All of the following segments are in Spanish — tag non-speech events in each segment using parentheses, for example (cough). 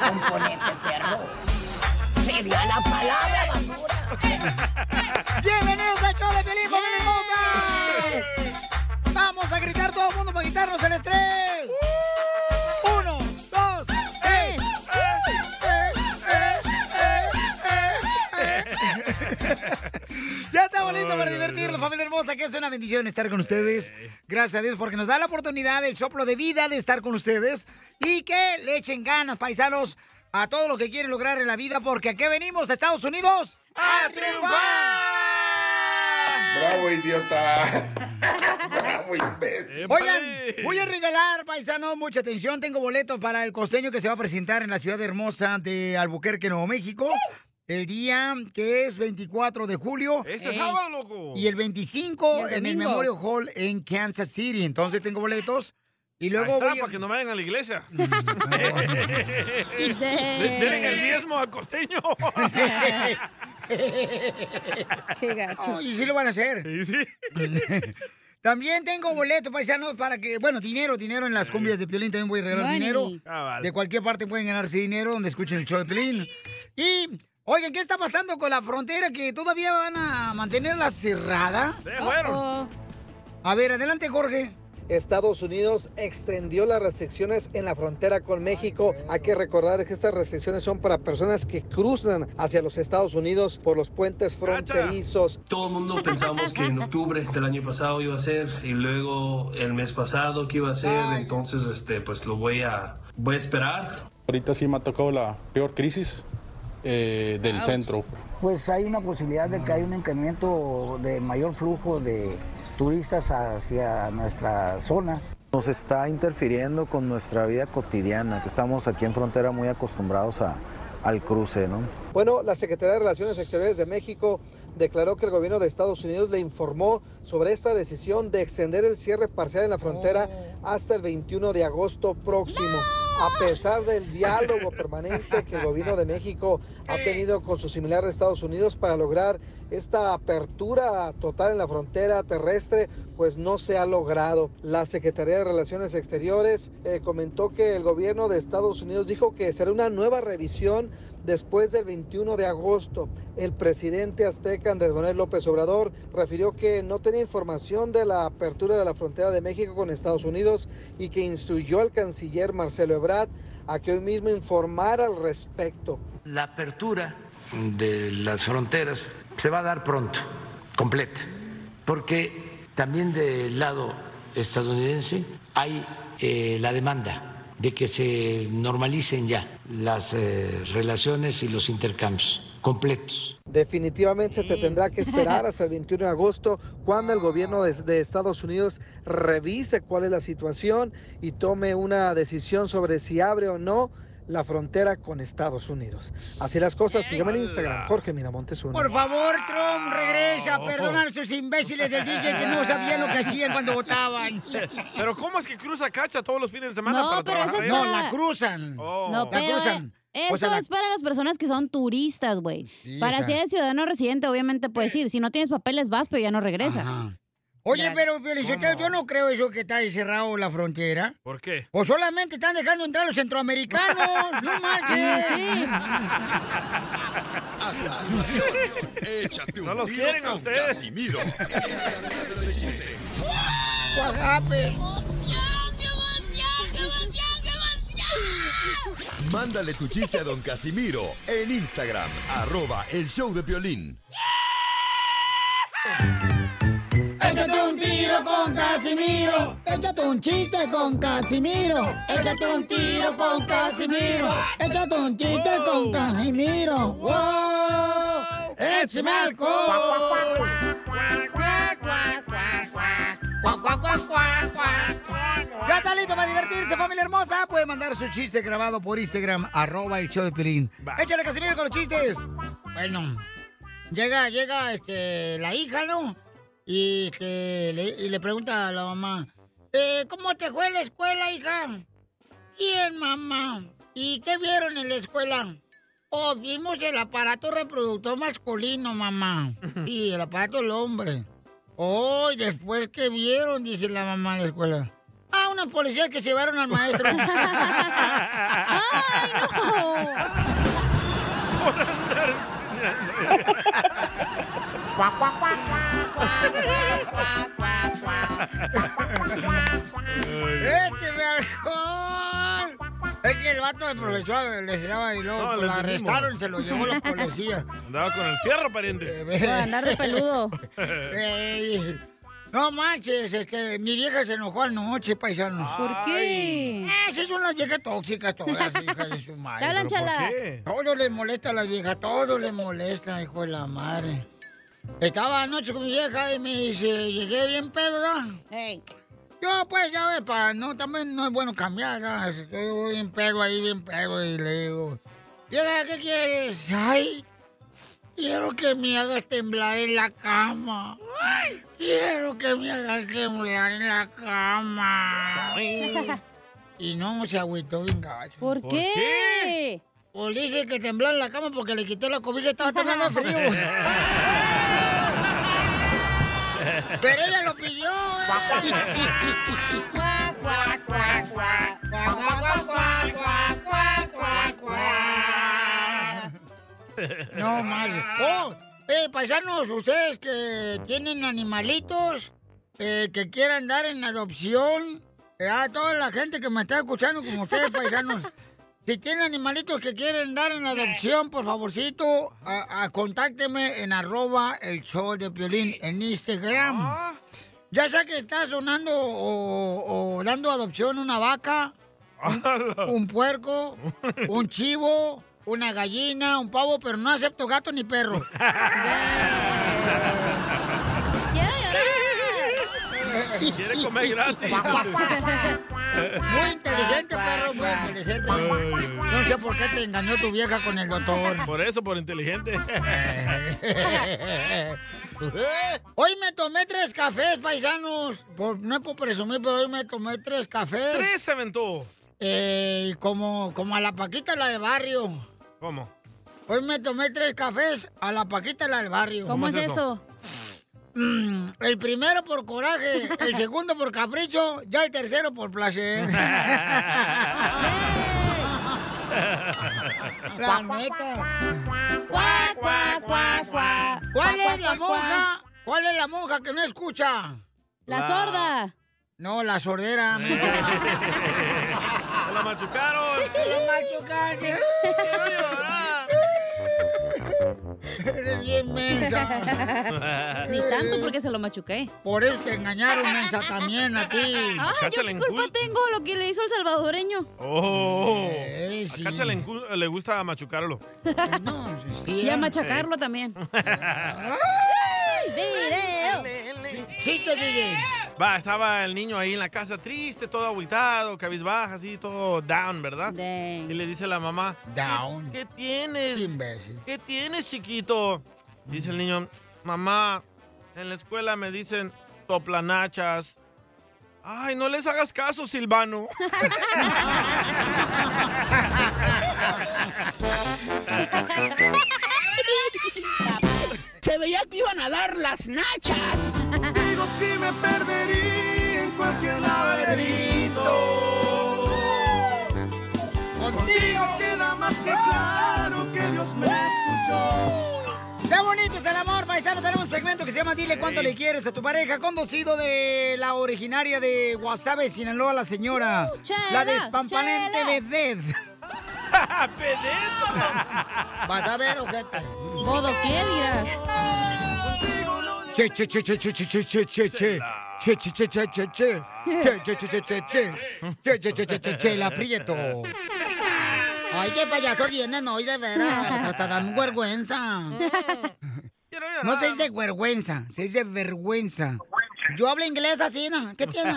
Componente perro. Sería la palabra basura. ¡Bienvenidos al show de Felipe Hermosa! Vamos a gritar todo el mundo para quitarnos el estrés. Estamos listos para divertirnos, familia hermosa, que es una bendición estar con ustedes. Gracias a Dios porque nos da la oportunidad, el soplo de vida de estar con ustedes y que le echen ganas, paisanos, a todo lo que quieren lograr en la vida, porque aquí venimos a Estados Unidos a triunfar. Bravo, idiota. (laughs) Bravo, imbécil. Oigan, voy a regalar, paisano, mucha atención. Tengo boletos para el costeño que se va a presentar en la ciudad hermosa de Albuquerque, Nuevo México. El día que es 24 de julio. Este sábado, loco. Y el 25 Y el en el. Memorial Hall en Kansas City. Entonces tengo boletos. Y Ahí luego está, voy a- para que no vayan a la iglesia. (laughs) (laughs) Y de- Denle el diezmo al costeño. (laughs) Qué gacho. y sí lo van a hacer. Sí, sí. También tengo boletos, paisanos, para que, bueno, dinero, dinero en las cumbias de Piolín, también voy a regalar Money. dinero. Ah, vale. De cualquier parte pueden ganarse dinero donde escuchen el show de Piolín. Y, oigan, ¿qué está pasando con la frontera que todavía van a mantenerla cerrada? fueron. A ver, adelante, Jorge. Estados Unidos extendió las restricciones en la frontera con México. Hay que recordar que estas restricciones son para personas que cruzan hacia los Estados Unidos por los puentes fronterizos. Todo el mundo pensamos que en octubre del año pasado iba a ser y luego el mes pasado que iba a ser, entonces este pues lo voy a voy a esperar. Ahorita sí me ha tocado la peor crisis eh, del centro. Pues hay una posibilidad de que haya un incremento de mayor flujo de turistas hacia nuestra zona. Nos está interfiriendo con nuestra vida cotidiana, que estamos aquí en frontera muy acostumbrados a, al cruce, ¿no? Bueno, la Secretaría de Relaciones Exteriores de México declaró que el gobierno de Estados Unidos le informó sobre esta decisión de extender el cierre parcial en la frontera hasta el 21 de agosto próximo. A pesar del diálogo permanente que el gobierno de México ha tenido con su similar de Estados Unidos para lograr esta apertura total en la frontera terrestre, pues no se ha logrado. La Secretaría de Relaciones Exteriores eh, comentó que el gobierno de Estados Unidos dijo que será una nueva revisión después del 21 de agosto. El presidente azteca Andrés Manuel López Obrador refirió que no tenía información de la apertura de la frontera de México con Estados Unidos y que instruyó al canciller Marcelo Ebrard a que hoy mismo informara al respecto. La apertura de las fronteras se va a dar pronto, completa, porque también del lado estadounidense hay eh, la demanda de que se normalicen ya las eh, relaciones y los intercambios completos. Definitivamente se te tendrá que esperar hasta el 21 de agosto cuando el gobierno de, de Estados Unidos revise cuál es la situación y tome una decisión sobre si abre o no la frontera con Estados Unidos. Así las cosas, sígueme en Instagram, Jorge Miramontes uno. Por favor, Trump, regresa a perdonar a esos imbéciles del DJ que no sabían lo que hacían cuando votaban. (laughs) Pero ¿cómo es que cruza cacha todos los fines de semana No, para pero eso es para- No, la cruzan. Oh. No, La pero cruzan. eh, eso O sea, la- es para las personas que son turistas, güey. para o si eres ciudadano residente, obviamente puedes ir. Si no tienes papeles, vas, pero ya no regresas. Oye, pero yo no creo eso que está ahí cerrado la frontera. ¿Por qué? O solamente están dejando entrar a los centroamericanos. No (laughs) marches. Sí, sí. Échate un No los quieren a con ustedes. Casimiro. What happened? Mándale tu chiste a don Casimiro en Instagram, arroba el show de violín. Un tiro con Casimiro. Échate un chiste con Casimiro. Échate un tiro con Casimiro. Échate un chiste con Casimiro. ¡Wow! ¡Échame alcohol! Ya está listo para divertirse, familia hermosa. Puede mandar su chiste grabado por Instagram, arroba el show de Pelín. Échale, Casimiro, con los chistes. Bueno, llega, llega, este, la hija, ¿no? Y, este, le, y le pregunta a la mamá, eh, ¿cómo te fue en la escuela, hija? Bien, mamá. ¿Y qué vieron en la escuela? Oh, vimos el aparato reproductor masculino, mamá. (laughs) Y el aparato del hombre. Oh, y después que vieron, dice la mamá en la escuela. Ah, unos policías que se llevaron al maestro. (laughs) ¡Ay, (laughs) ¡Écheme alcohol! Es que el vato del profesor le enseñaba y luego No, lo le arrestaron, se lo llevó la policía. Andaba con el fierro, pariente. Por andar de peludo. Ey, (laughs) No manches, es que mi vieja se enojó anoche, paisanos. ¿Por qué? Esas son las viejas tóxicas todas, hijas de su madre. Dale, ¿Pero por chala. qué? Todo les molesta a las viejas, todo les molesta, hijo de la madre. Estaba anoche con mi vieja y me dice, llegué bien pedo, ¿no? Yo, pues, ya ves, pa, no, también no es bueno cambiar, ¿no? Estoy bien pedo ahí, bien pedo, y le digo, vieja, ¿qué quieres? Ay, quiero que me hagas temblar en la cama. Ay, quiero que me hagas temblar en la cama. Y no se agüitó bien gacho. ¿Por ¿Por qué? Pues dice que tembló en la cama porque le quité la cobija y estaba temblando frío. (laughs) Pero ella lo pidió, ¿eh? No más. Oh, eh, paisanos, ustedes que tienen animalitos eh, que quieran dar en adopción, eh, a toda la gente que me está escuchando, como ustedes, paisanos, si tienen animalitos que quieren dar en adopción, por favorcito, a, a- contácteme en arroba el show de Piolín en Instagram. Ya sea que estás donando o, o dando adopción una vaca, un, (laughs) un puerco, un chivo, una gallina, un pavo, pero no acepto gato ni perro. (laughs) Quiere comer gratis. Muy inteligente, perro, muy inteligente. No sé por qué te engañó tu vieja con el doctor. Por eso, por inteligente. (laughs) Hoy me tomé tres cafés, paisanos. Por- no es por presumir, pero hoy me tomé tres cafés. Tres se aventó. Eh, como, como a la Paquita, la del barrio. ¿Cómo? Hoy me tomé tres cafés a la Paquita, la del barrio. ¿Cómo es eso? Mm, el primero por coraje, el segundo por capricho, ya el tercero por placer. La neta. ¿Cuál es la monja? ¿Cuál es la monja que no escucha? La sorda. No, la sordera. mija. (laughs) ¡Se la machucaron! (laughs) (laughs) Eres bien mensa. Ni tanto porque se lo machuqué. Por eso te engañaron, mensa, también a ti. Ay, ¿yo qué culpa tengo lo que le hizo el salvadoreño? ¡Oh! Eh, A Cacha le, le gusta machucarlo. Y a machacarlo también. (laughs) video! ¡Chiste, DJ! Va, estaba el niño ahí en la casa triste, todo agüitado, cabizbaja, así, todo down, ¿verdad? Y le dice la mamá, Down. ¿qué, qué tienes? Imbécil. ¿Qué tienes, chiquito? Dice el niño, mamá, en la escuela me dicen toplanachas. Ay, no les hagas caso, Silvano. (laughs) Se veía que iban a dar las nachas. Si me perdería en cualquier laberinto. Contigo queda más que claro que Dios me escuchó. ¡Qué bonito es el amor, paisano! Tenemos un segmento que se llama Dile cuánto le quieres a tu pareja, conducido de la originaria de Guasave, Sinaloa, la señora. chela, la despampanante chela. vedette. (laughs) Vas a ver, ojete. ¿Bodo qué dirás? Che, che, che, che, che, che, che, che, che, che. Che, che, che, che, che, che. Che, che, che, che, che, che. Che, che, che, che, che, che, la aprieto. Ay, qué payaso vienen hoy, de veras. Hasta dan vergüenza. No se dice vergüenza, se dice vergüenza. Yo hablo inglés así, ¿no? ¿Qué tiene?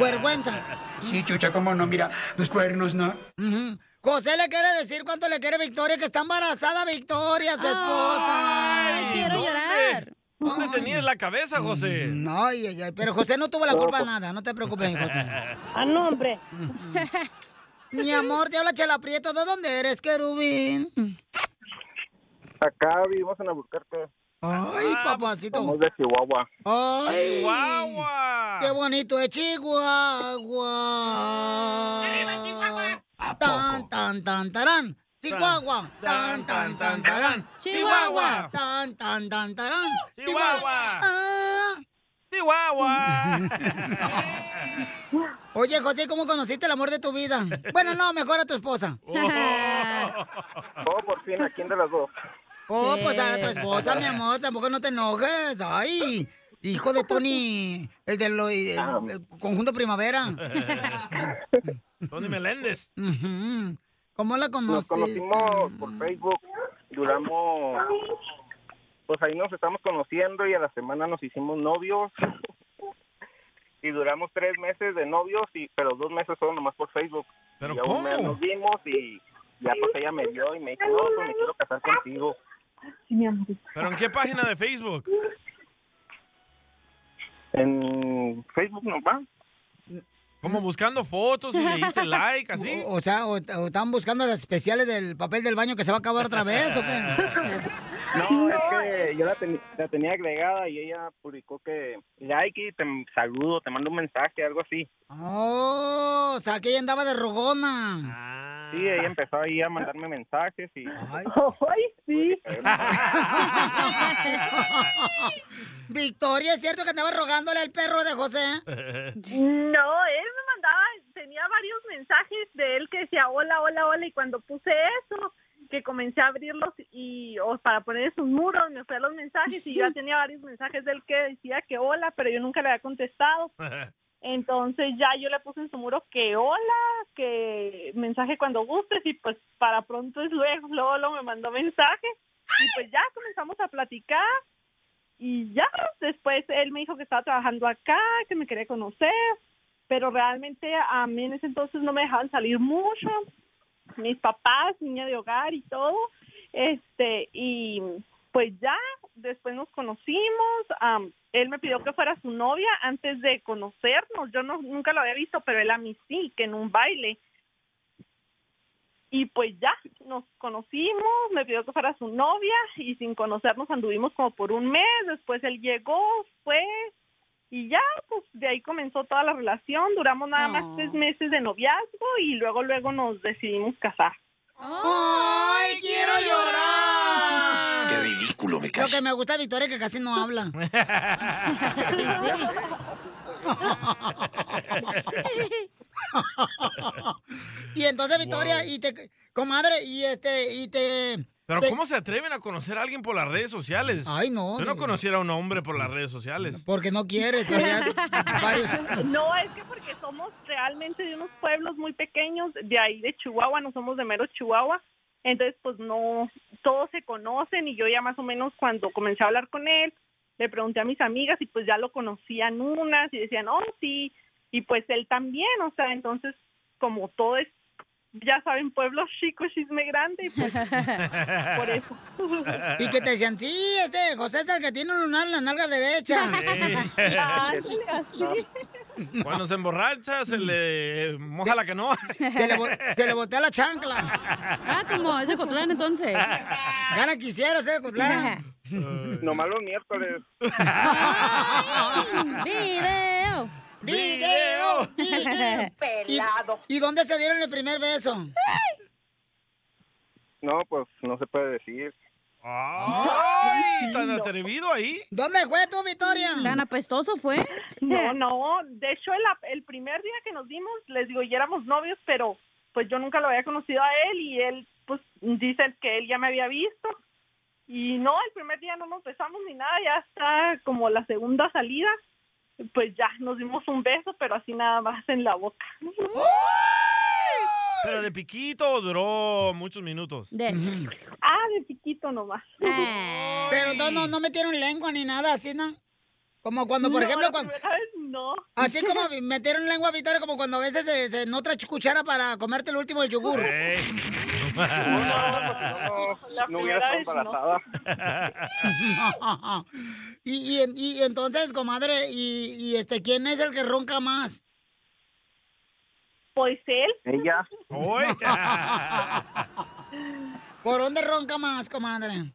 Vergüenza. Sí, chucha, cómo no, mira, los cuernos, ¿no? Ujú. José le quiere decir cuánto le quiere Victoria, que está embarazada Victoria, su esposa. Ay, quiero llorar. ¿Dónde tenías la cabeza, José? No, ay, ay, ay, pero José no tuvo la culpa de nada, no te preocupes, José. (laughs) Ah, no, hombre. Mi amor, te habla Chela Prieto, ¿de dónde eres, querubín? Acá vivimos en Albuquerque. Ay, papacito. Somos de Chihuahua. Ay, Chihuahua. Qué bonito es Chihuahua. Tan, tan, tan, tarán. Chihuahua. Tan, tan, tan, tarán. Chihuahua. Tan, tan, tan, tarán. Chihuahua. Ah. Chihuahua. Oye, José, ¿cómo conociste el amor de tu vida? Bueno, no, mejor a tu esposa. Oh, por fin, ¿a quién de las dos? Oh, pues a tu esposa, mi amor, tampoco no te enojes. Ay, hijo de Tony, el del el- el conjunto primavera. (laughs) Tony Meléndez. Ujú. ¿Cómo la Nos conoces? conocimos por Facebook, duramos, pues ahí nos estamos conociendo y a la semana nos hicimos novios. (laughs) Y duramos tres meses de novios, y pero dos meses fueron nomás por Facebook. ¿Pero y a un mes cómo? nos vimos y ya pues ella me vio y me dijo, no, pues me quiero casar contigo. Sí, mi amor. ¿Pero en qué página de Facebook? En Facebook no va. Como buscando fotos y le diste like, así. (laughs) O, o sea, o, o están buscando las especiales del papel del baño que se va a acabar otra vez, ¿o qué? (laughs) No, es que yo la, teni- la tenía agregada y ella publicó que like y te saludo, te mando un mensaje, algo así. Oh, o sea, que ella andaba de rogona. Sí, ella empezó ahí a mandarme mensajes y... Ay, (laughs) sí. (laughs) Victoria, ¿es cierto que andaba rogándole al perro de José? (laughs) No, él me mandaba, tenía varios mensajes de él que decía hola, hola, hola, y cuando puse eso, que comencé a abrirlos y o para poner sus muros, me fui a los mensajes y yo ya (laughs) tenía varios mensajes de él que decía que hola, pero yo nunca le había contestado. (laughs) Entonces ya yo le puse en su muro que hola, que mensaje cuando gustes y pues para pronto es luego, luego, luego me mandó mensaje y pues ya comenzamos a platicar y ya después él me dijo que estaba trabajando acá, que me quería conocer, pero realmente a mí en ese entonces no me dejaban salir mucho, mis papás, niña de hogar y todo, este y pues ya después nos conocimos, am, él me pidió que fuera su novia antes de conocernos, yo no nunca lo había visto, pero él a mí sí, que en un baile. Y pues ya nos conocimos, me pidió que fuera su novia y sin conocernos anduvimos como por un mes, después él llegó, fue y ya pues de ahí comenzó toda la relación, duramos nada más tres meses de noviazgo y luego luego nos decidimos casar. ¡Ay, quiero llorar! Qué ridículo me Lo cae. que me gusta Victoria que casi no habla. (laughs) (laughs) y entonces, Victoria, y te, comadre, y este, y te... Pero te- ¿cómo se atreven a conocer a alguien por las redes sociales? Ay, no. Yo no conociera a un hombre por las redes sociales. Porque no quieres. (laughs) No, es que porque somos realmente de unos pueblos muy pequeños, de ahí de Chihuahua, no somos de mero Chihuahua, entonces pues no, todos se conocen y yo ya más o menos cuando comencé a hablar con él, le pregunté a mis amigas y pues ya lo conocían unas y decían, oh sí, y pues él también, o sea, entonces como todo es, ya saben, pueblos chicos, chisme grande, y pues (laughs) por eso. Y que te decían, sí, este José es el que tiene un lunar en la nalga derecha. (laughs) Ándale, así. Cuando se emborracha, se le moja la canoa. Se le, se le voltea la chancla. Ah, como ese Cotlán entonces. Gana quisiera ser Cotlán. (laughs) Nomás los miércoles. ¡Video! ¡Video! (laughs) ¡Video! Pelado. ¿Y, ¿Y dónde se dieron el primer beso? No, pues no se puede decir. ¡Ay! ¿Tan atrevido ahí? ¿Dónde fue tú, Victoria? ¿Tan apestoso fue? No, (laughs) no, de hecho el, el primer día que nos vimos, les digo, ya éramos novios, pero pues yo nunca lo había conocido a él y él pues dice que él ya me había visto y no, el primer día no nos besamos ni nada, ya está como la segunda salida, pues ya nos dimos un beso, pero así nada más en la boca. Pero de piquito duró muchos minutos. Ah, de piquito nomás. Pero no, no, no metieron lengua ni nada, así, ¿no? Como cuando, por No, ejemplo, la cuando... no. Así como metieron lengua a Victoria, como cuando a veces se, se en otra cuchara para comerte el último del yogur. La no no. embarazada. y, y, en- y entonces, comadre, y, y este, ¿quién es el que ronca más? Pues él. Ella. ¿Por dónde ronca más, comadre?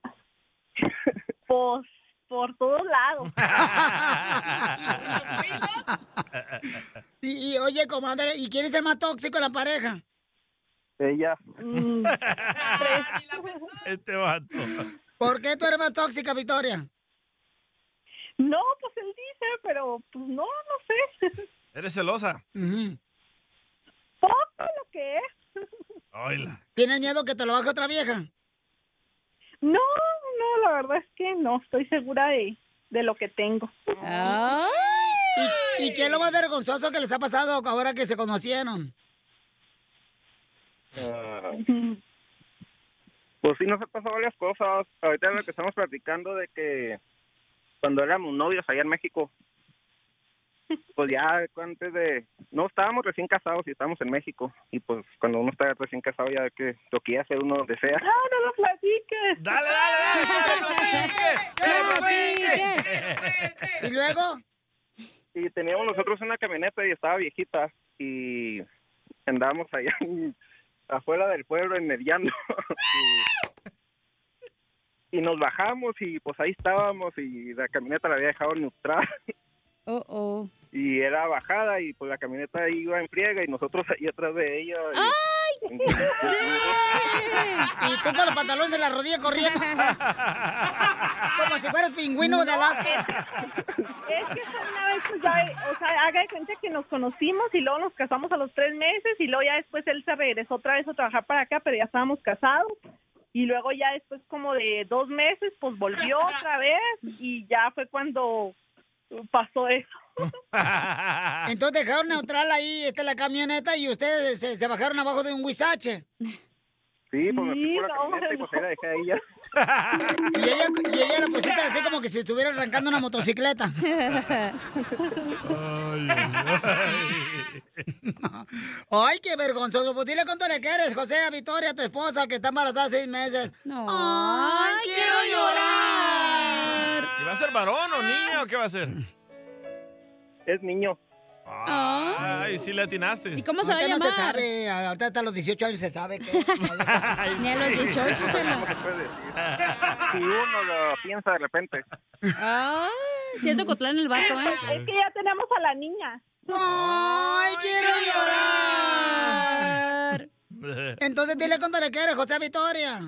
Pues por todos lados. (laughs) y, y, oye, comadre, ¿y quién es el más tóxico en la pareja? Ella. Mm, (laughs) Este vato. ¿Por qué tú eres más tóxica, Victoria? No, pues él dice, pero pues no, no sé. ¿Eres celosa? Poco lo que es. Oila. ¿Tienes miedo que te lo baje otra vieja? No, no, la verdad es que no, estoy segura de, de lo que tengo. ¿Y, ¿Y qué es lo más vergonzoso que les ha pasado ahora que se conocieron? Ah, pues sí, nos ha pasado varias cosas. Ahorita lo que estamos platicando de que cuando éramos novios allá en México, pues ya antes de... No, estábamos recién casados y estábamos en México. Y pues cuando uno está recién casado ya que lo que hace uno desea. No, no lo platiques. Dale, ¿Y luego? Y teníamos nosotros una camioneta y estaba viejita y andábamos allá (laughs) en- afuera del pueblo en mediano (laughs) y, y nos bajamos y pues ahí estábamos y la camioneta la había dejado neutral Oh, oh. Y era bajada y pues la camioneta iba en friega y nosotros ahí atrás de ella y- (laughs) Y tú con los pantalones en la rodilla corriendo. (laughs) Como si fueras pingüino de Alaska. Es que fue una vez, pues ya, o sea, haga de cuenta que nos conocimos y luego nos casamos a los tres meses y luego ya después él se regresó otra vez a trabajar para acá, pero ya estábamos casados. Y luego ya después como de dos meses, pues volvió otra vez y ya fue cuando pasó eso. (laughs) Entonces dejaron neutral ahí, esta es la camioneta, y ustedes se, se bajaron abajo de un huizache. Sí pues me fui por la no, camioneta y pues ahí la dejé a ella Y ella, y ella la pusiste así como que si estuviera arrancando una motocicleta. (laughs) Ay, qué vergonzoso. Pues dile cuánto le quieres, José, a Victoria, tu esposa, que está embarazada seis meses. Ay, quiero llorar. ¿Y va a ser varón o niño o qué va a ser? es niño Ay, sí le atinaste. ¿Y cómo se va a Ahorita llamar? No se sabe, ahorita hasta los 18 años se sabe que... (laughs) Ni a los 18, chela. No se puede decir. si uno lo piensa de repente Ay, si es de Cotlán el vato, ¿eh? Es que ya tenemos a la niña. ¡Ay, quiero llorar! (laughs) Entonces dile cuánto le quieres, José, Victoria.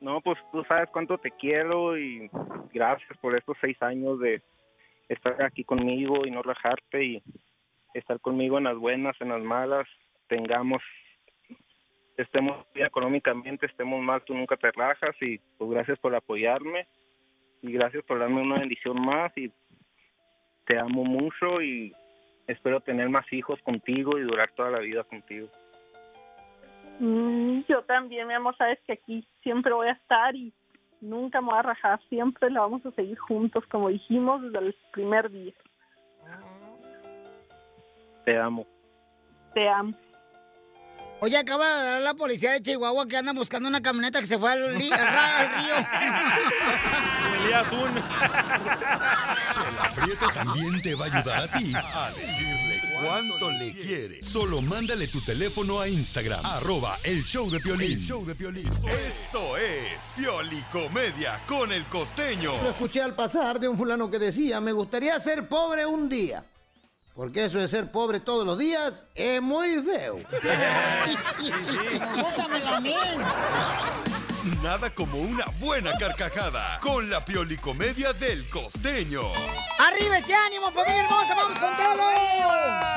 No, pues tú sabes cuánto te quiero y gracias por estos seis años de estar aquí conmigo y no rajarte y estar conmigo en las buenas, en las malas, tengamos, estemos bien económicamente, estemos mal, tú nunca te rajas y pues gracias por apoyarme y gracias por darme una bendición más y te amo mucho y espero tener más hijos contigo y durar toda la vida contigo. Mm, yo también, mi amor, sabes que aquí siempre voy a estar y nunca me voy a rajar, siempre la vamos a seguir juntos, como dijimos desde el primer día. Te amo. Te amo. Oye, acaba de dar la policía de Chihuahua que anda buscando una camioneta que se fue al, (laughs) al río. Huelía a atún. Chela Prieto también te va a ayudar a ti a decirle cuánto le quiere. Solo mándale tu teléfono a Instagram, arroba el show de Piolín. show de Piolín. Esto es Piolicomedia con el costeño. Lo escuché al pasar de un fulano que decía, me gustaría ser pobre un día. Porque eso de ser pobre todos los días es muy feo. (laughs) Nada como una buena carcajada con la Piolicomedia del costeño. ¡Arriba ese ánimo, familia hermosa! ¡Vamos con todo!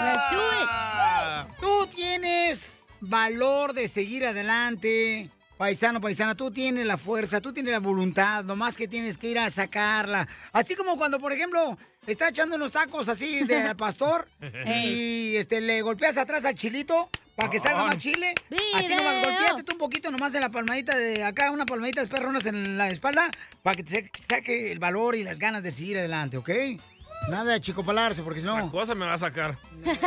Let's do Tú tienes valor de seguir adelante. Paisano, paisana, tú tienes la fuerza, tú tienes la voluntad, nomás que tienes que ir a sacarla. Así como cuando, por ejemplo, está echando unos tacos así del (laughs) pastor y este, le golpeas atrás al chilito para que salga más chile. Así nomás, golpeate tú un poquito nomás en la palmadita de acá, una palmadita de perronas en la espalda, para que te sa- saque el valor y las ganas de seguir adelante, ¿ok? Nada de chicopalarse, porque si no... La cosa me va a sacar.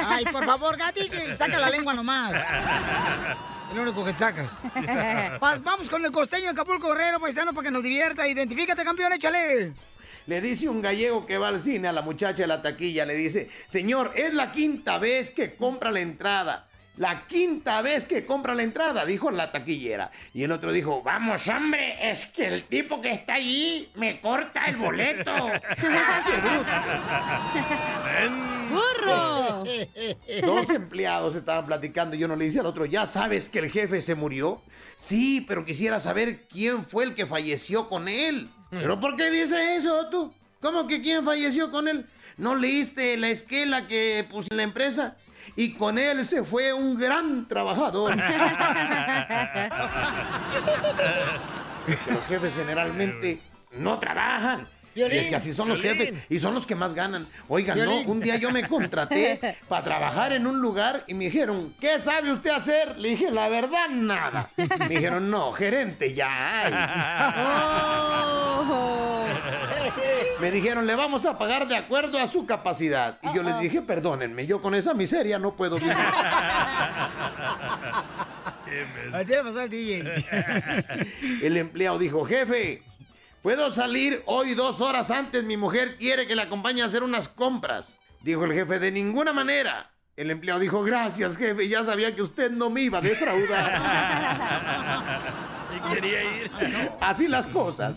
Ay, por favor, Gati, que saca la lengua nomás. Es lo único que sacas. (laughs) Va- vamos con el costeño de Acapulco Guerrero, paisano, para que nos divierta. Identifícate, campeón, échale. Le dice un gallego que va al cine a la muchacha de la taquilla, le dice, señor, es la quinta vez que compra la entrada. La quinta vez que compra la entrada, dijo la taquillera. Y el otro dijo, vamos hombre, es que el tipo que está allí me corta el boleto. (laughs) ¡Burro! Dos empleados estaban platicando y uno le dice al otro, ¿ya sabes que el jefe se murió? Sí, pero quisiera saber quién fue el que falleció con él. ¿Pero por qué dice eso tú? ¿Cómo que quién falleció con él? ¿No leíste la esquela que puse en la empresa? Y con él se fue un gran trabajador. (laughs) es que los jefes generalmente no trabajan. Y es que así son los jefes y son los que más ganan. Oigan, no, un día yo me contraté (laughs) para trabajar en un lugar y me dijeron, ¿qué sabe usted hacer? Le dije, la verdad, nada. Me dijeron, no, gerente, ya hay. Me dijeron, le vamos a pagar de acuerdo a su capacidad. Y yo les dije, perdónenme, yo con esa miseria no puedo vivir. (laughs) Así le pasó al DJ. El empleado dijo, jefe, ¿puedo salir hoy dos horas antes? Mi mujer quiere que le acompañe a hacer unas compras. Dijo el jefe, de ninguna manera. El empleado dijo, gracias, jefe, ya sabía que usted no me iba a defraudar. (laughs) Y quería ir. Así las cosas.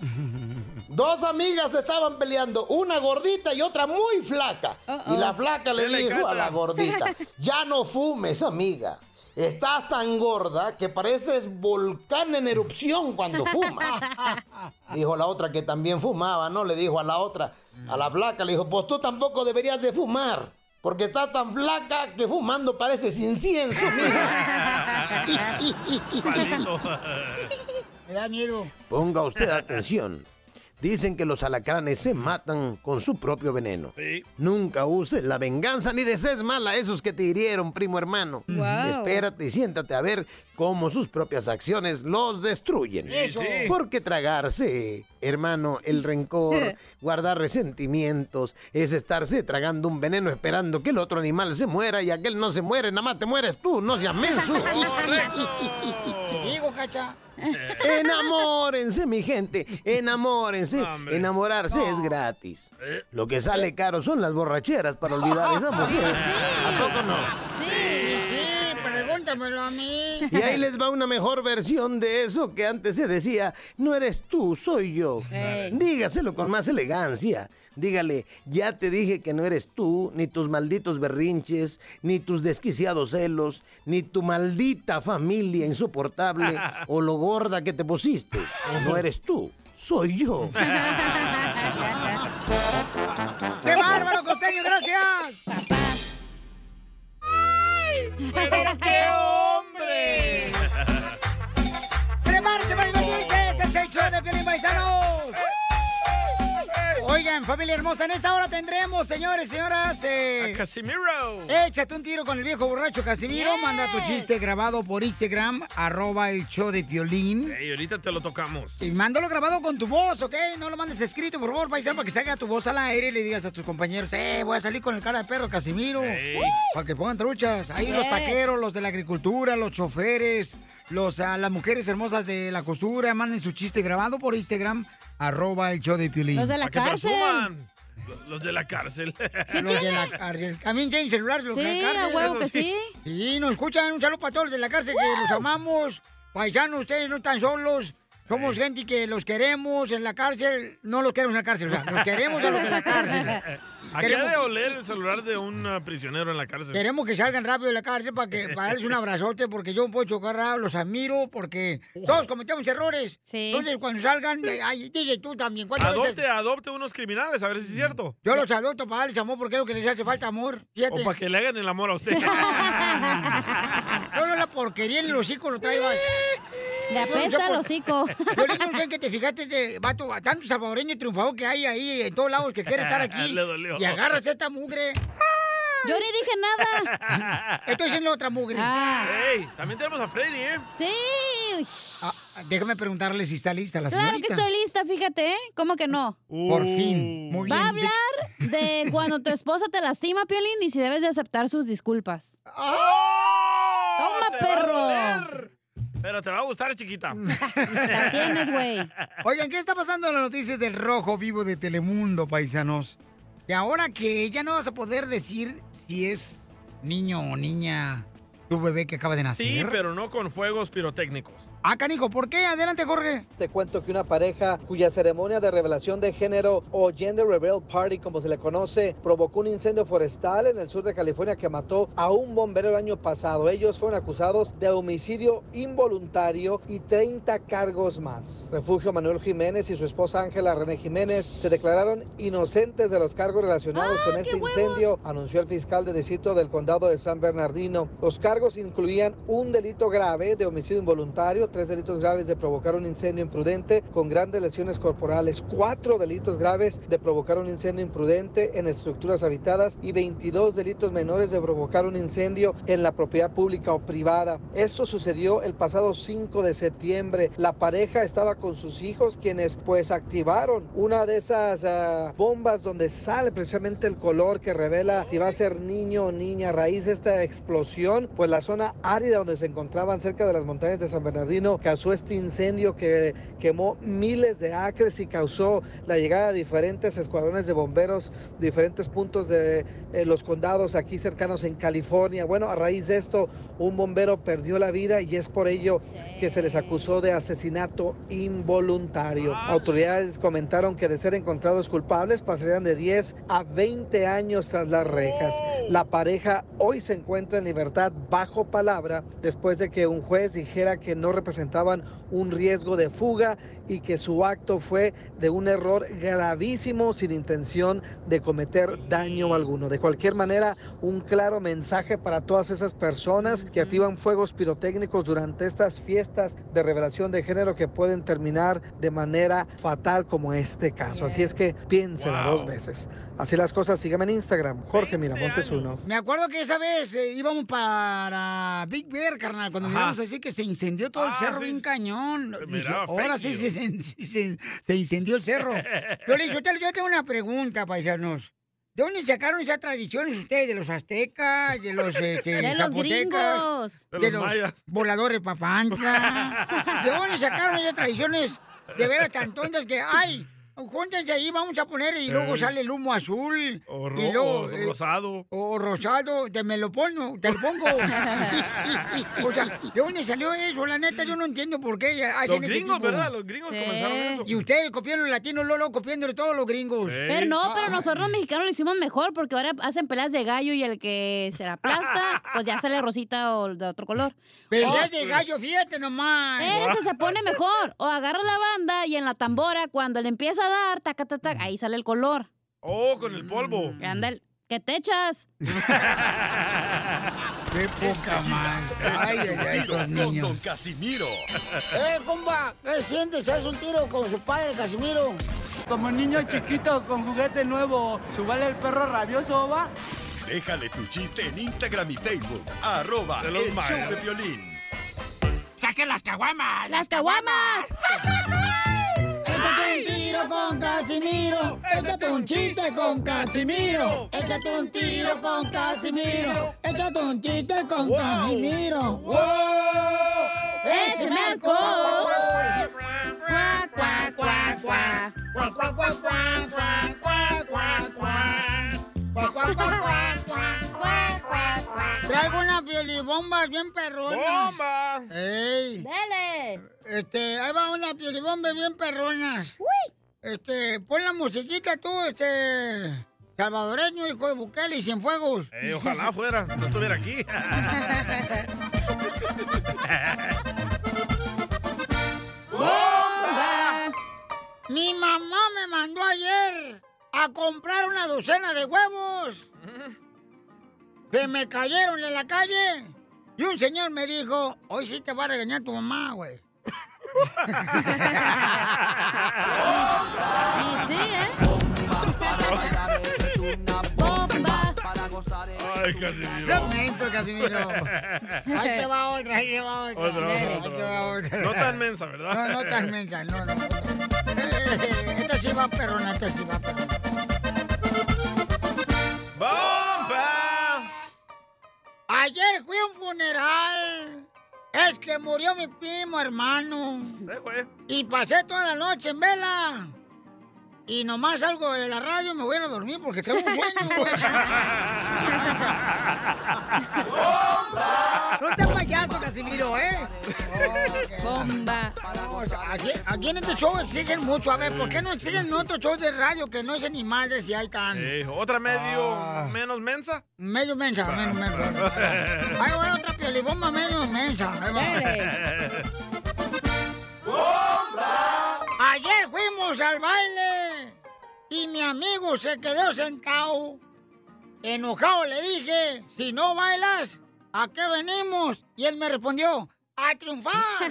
Dos amigas estaban peleando, una gordita y otra muy flaca. Y la flaca le dijo a la gordita, ya no fumes, amiga. Estás tan gorda que pareces volcán en erupción cuando fumas. (laughs) Dijo la otra que también fumaba, ¿no? Le dijo a la otra, a la flaca, le dijo, pues tú tampoco deberías de fumar. Porque estás tan flaca que fumando pareces incienso, mija. (laughs) Me da miedo. Ponga usted atención. Dicen que los alacranes se matan con su propio veneno. Nunca uses la venganza ni desees mal a esos que te hirieron, primo hermano. Guau. Espérate y siéntate a ver cómo sus propias acciones los destruyen. Eso. Porque tragarse, hermano, el rencor, (laughs) guardar resentimientos, es estarse tragando un veneno esperando que el otro animal se muera y aquel no se muere, nada más te mueres tú, no seas menso. (laughs) Digo, cacha. Enamórense, mi gente, enamórense. Enamorarse es gratis. Lo que sale caro son las borracheras para olvidar a esa mujer. ¿A poco no? Sí, sí, pregúntamelo a mí. Y ahí les va una mejor versión de eso que antes se decía, no eres tú, soy yo. Dígaselo con más elegancia. Dígale, ya te dije que no eres tú, ni tus malditos berrinches, ni tus desquiciados celos, ni tu maldita familia insoportable (laughs) o lo gorda que te pusiste. No eres tú, soy yo. (laughs) ¡Qué bárbaro, costeño! ¡Gracias! ¡Pero (laughs) qué hombre! ¡Prepárense para divertirse! ¡Este es el show de Piolín Paisanos! Oigan, familia hermosa, en esta hora tendremos, señores y señoras... Eh, A Casimiro. Échate un tiro con el viejo borracho Casimiro. Manda tu chiste grabado por Instagram, arroba el show de Piolín. Ey, ahorita te lo tocamos. Y mándalo grabado con tu voz, ¿ok? No lo mandes escrito, por favor, paisano, para que salga tu voz al aire y le digas a tus compañeros, eh, voy a salir con el cara de perro Casimiro. Para que pongan truchas. Ahí los taqueros, los de la agricultura, los choferes, los, ah, las mujeres hermosas de la costura, manden su chiste grabado por Instagram, arroba el show de Piolín. Los de la cárcel. Los de la cárcel. Los de la cárcel. También tienen celular de los de Sí, la cárcel. a huevo que sí. Sí, nos escuchan. Un saludo para todos los de la cárcel que los amamos. Paisanos, ustedes no están solos. Somos gente que los queremos en la cárcel, no los queremos en la cárcel, o sea, los queremos a los de la cárcel. (laughs) Ha de oler el celular de un ah, prisionero en la cárcel. Queremos que salgan rápido de la cárcel para que para darles un (laughs) abrazote porque yo puedo chocar los admiro porque todos cometemos errores. Entonces cuando salgan, eh, ay, DJ tú también. ¿cuántas Adopte, veces? adopte unos criminales, a ver si es cierto. Yo los adopto para darles amor porque es lo que les hace falta amor. Fíjate. O para que le hagan el amor a usted. (laughs) No, no, la porquería en el hocico lo traebas. Le apesta el hocico. (laughs) Yo le no sé que te fijaste de vato, tanto salvadoreño triunfador que hay ahí en todos lados que quiere estar aquí. (laughs) Le dolió. Y agarras esta mugre. Yo ni dije nada. (laughs) Estoy haciendo otra mugre. Ah. Ey, también tenemos a Freddy, ¿eh? Sí. Ah, déjame preguntarle si está lista la Claro señorita. que estoy lista, fíjate, ¿eh? ¿Cómo que no? Por fin. Muy bien. Va a hablar de cuando tu esposa te lastima, Piolín, y si debes de aceptar sus disculpas. ¡Toma, perro! Pero te va a gustar, chiquita. La tienes, güey. Oigan, ¿qué está pasando en las noticias del Rojo Vivo de Telemundo, paisanos? Y ahora que ya no vas a poder decir si es niño o niña tu bebé que acaba de nacer. Sí, pero no con fuegos pirotécnicos. Ah, canijo, ¿por qué? Adelante, Jorge. Te cuento que una pareja cuya ceremonia de revelación de género o Gender Reveal Party, como se le conoce, provocó un incendio forestal en el sur de California que mató a un bombero el año pasado. Ellos fueron acusados de homicidio involuntario y 30 cargos más. Refugio Manuel Jiménez y su esposa Ángela René Jiménez se declararon inocentes de los cargos relacionados con este incendio, anunció el fiscal de distrito del condado de San Bernardino. Los cargos incluían un delito grave de homicidio involuntario, tres delitos graves de provocar un incendio imprudente con grandes lesiones corporales, cuatro delitos graves de provocar un incendio imprudente en estructuras habitadas y 22 delitos menores de provocar un incendio en la propiedad pública o privada. Esto sucedió el pasado 5 de septiembre. La pareja estaba con sus hijos quienes pues activaron una de esas ah, bombas donde sale precisamente el color que revela si va a ser niño o niña. A raíz de esta explosión, pues la zona árida donde se encontraban cerca de las montañas de San Bernardino causó este incendio que quemó miles de acres y causó la llegada de diferentes escuadrones de bomberos, diferentes puntos de eh, los condados aquí cercanos en California. Bueno, a raíz de esto, un bombero perdió la vida y es por ello que se les acusó de asesinato involuntario. Autoridades comentaron que de ser encontrados culpables pasarían de 10 a 20 años tras las rejas. La pareja hoy se encuentra en libertad bajo palabra después de que un juez dijera que no representaban un riesgo de fuga y que su acto fue de un error gravísimo sin intención de cometer daño alguno. De cualquier manera, un claro mensaje para todas esas personas que activan fuegos pirotécnicos durante estas fiestas de revelación de género que pueden terminar de manera fatal como este caso. Así es que piénsela dos veces. Así las cosas, síganme en Instagram, Jorge Miramontes uno. Me acuerdo que esa vez eh, íbamos para Big Bear, carnal, cuando Ajá. miramos así que se incendió todo el Ah, cerro sí. bien cañón. Dije, ahora sí se, se- se- se incendió el cerro. (laughs) Yo le dije, yo tengo una pregunta, paisanos. ¿De dónde sacaron esas tradiciones ustedes? ¿De los aztecas? ¿De los este, (laughs) De los zapotecas? gringos. ¿De, De los, voladores (laughs) papantla? ¿De dónde sacaron esas tradiciones de veras tan tontas que, ay, júntense ahí, vamos a poner y luego sale el humo azul? O, ro- y luego, o eh, rosado. o rosado, te me lo pongo, te lo pongo. (laughs) o sea, ¿de dónde salió eso? La neta, yo no entiendo por qué hacen Los gringos. ¿verdad? Los gringos comenzaron eso. Y ustedes copiaron los latinos, Lolo, copiando de todos los gringos. Pero no, pero nosotros los mexicanos lo hicimos mejor porque ahora hacen peleas de gallo y el que se la aplasta, pues ya sale rosita o de otro color. Peleas O- de gallo, fíjate nomás. Eso se pone mejor. O agarra la banda y en la tambora, cuando le empieza a dar, taca, taca, taca, ahí sale el color. Oh, con el polvo. Anda, el- ¿qué te echas? (laughs) Qué poca más. Ay, ay, ay, Tiro con niños. Don Casimiro. (laughs) ¡Eh, compa! ¿Qué sientes? ¿Haz un tiro con su padre, Casimiro? Como niño chiquito con juguete nuevo, ¿subale el perro rabioso, va? Déjale tu chiste en Instagram y Facebook. Arroba el show de violín. ¡Saquen las caguamas! ¡Las caguamas! (laughs) Tiro con Casimiro. Échate un chiste con Casimiro. Échate un tiro con Casimiro. Échate un chiste con Casimiro. ¡Wow! ¡Échame alcohol! ¡Cuá, cuá, cuá, cuá! ¡Cuá, cuá, cuá, cuá, cuá, cuá, cuá, cuá! ¡Cuá! Traigo una piolibombas bien perrona. ¡Bomba! ¡Ey! ¡Dale! Este, ahí va una piolibombe bien perronas. Este, pon la musiquita tú, este... Salvadoreño, hijo de Bukele y Cienfuegos. Eh, ojalá fuera, no estuviera aquí. (laughs) ¡Bomba! Mi mamá me mandó ayer a comprar una docena de huevos. Se me cayeron en la calle. Y un señor me dijo, hoy sí te va a regañar tu mamá, güey. (laughs) Y sí, ¿eh? Bomba. Ay, Casimiro. ¡Qué menso, Casimiro! (laughs) Ahí te va otra, ahí te va otra. Otra, Ahí otra, te va otra. No tan mensa, ¿verdad? No, no tan mensa, no, no. Eh, Esta sí va perrona, esta sí va perrona. ¡Bomba! Ayer fui a un funeral. Es que murió mi primo, hermano. Y pasé toda la noche en vela. Y nomás salgo de la radio y me voy a ir a dormir porque tengo un sueño, güey. (laughs) (laughs) No seas payaso, Casimiro, ¿eh? Bomba. Aquí, aquí en este show exigen mucho. A ver, ¿por qué no exigen otro show de radio que no es ni madres y hay tan... Eh, ¿Otra medio Ah. menos mensa? Medio mensa, menos, menos. menos. Ahí va otra piolibomba medio mensa. Ahí va. Ayer fuimos al baile y mi amigo se quedó sentado. Enojado le dije, si no bailas, ¿a qué venimos? Y él me respondió, a triunfar. (laughs)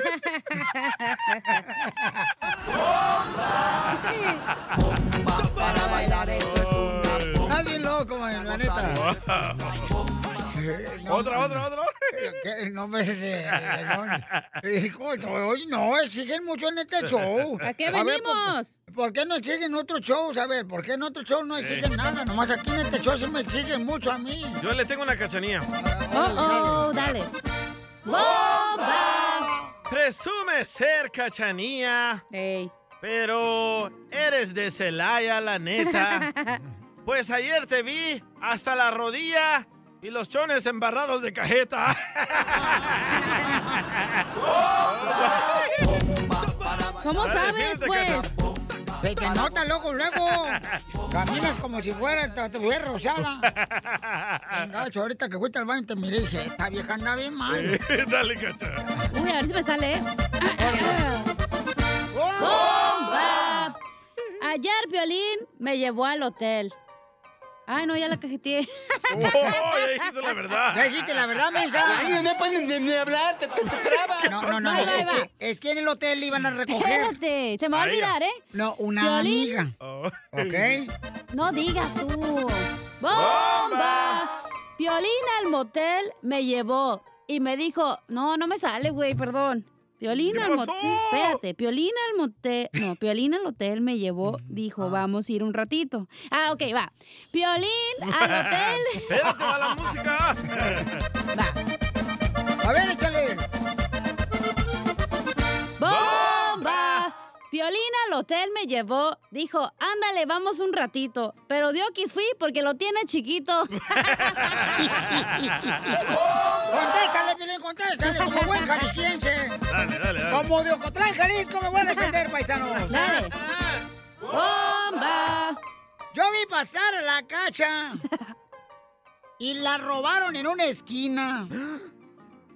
Estás bien loco, man, la neta. No, Otra, otra, otra. ¿Qué? No me de, Hijo, hoy no, exigen mucho en este show. ¿A qué ver, venimos? ¿por, por qué no exigen otros shows? A ver, ¿por qué en otro show no exigen Eh. nada? Nomás aquí en este show sí me exigen mucho a mí. Yo le tengo una cachanía. Oh, oh, dale. ¡Bomba! Presume ser cachanía. Pero eres de Celaya, la neta. (laughs) Pues ayer te vi hasta la rodilla y los chones embarrados de cajeta. (laughs) (laughs) ¿Cómo sabes, pues? Se te nota luego, luego. Caminas como si fuera, te tuviera rosada. Venga, ahorita que fuiste al baño te miré y dije, esta vieja anda bien mal. (laughs) Dale, cacha. Uy, a ver si me sale. ¿eh? ¡Bomba! Ayer Piolín me llevó al hotel. Ay, no, ya la cajeteé. (laughs) Oh, ya dijiste la verdad. Ya dijiste la verdad, mensa. Ay, no puedes ni, ni hablar, te, te, te trabas. No, no, no, no, es, que, es que en el hotel le iban a recoger. Espérate, se me va a olvidar, ¿eh? No, una Piolín. amiga. ¿Ok? No digas tú. ¡Bomba! Piolín al motel me llevó y me dijo, no, no me sale, güey, perdón. Piolín ¿Qué al motel, espérate, Piolín al motel, no, Piolín al hotel me llevó, dijo, vamos a ir un ratito. Ah, ok, va. Piolín (laughs) al hotel. Espérate, va la música. A ver, échale. ¡Bomba! Piolín al hotel me llevó, dijo, ándale, vamos un ratito. Pero Diokis fui porque lo tiene chiquito. (laughs) Contéstale, Piolín, contéstale, como buen jalisciense. Dale, dale, dale. Como de Ocotlán, Jalisco, me voy a defender, paisanos. (laughs) Dale. ¡Bomba! Yo vi pasar a la cacha y la robaron en una esquina.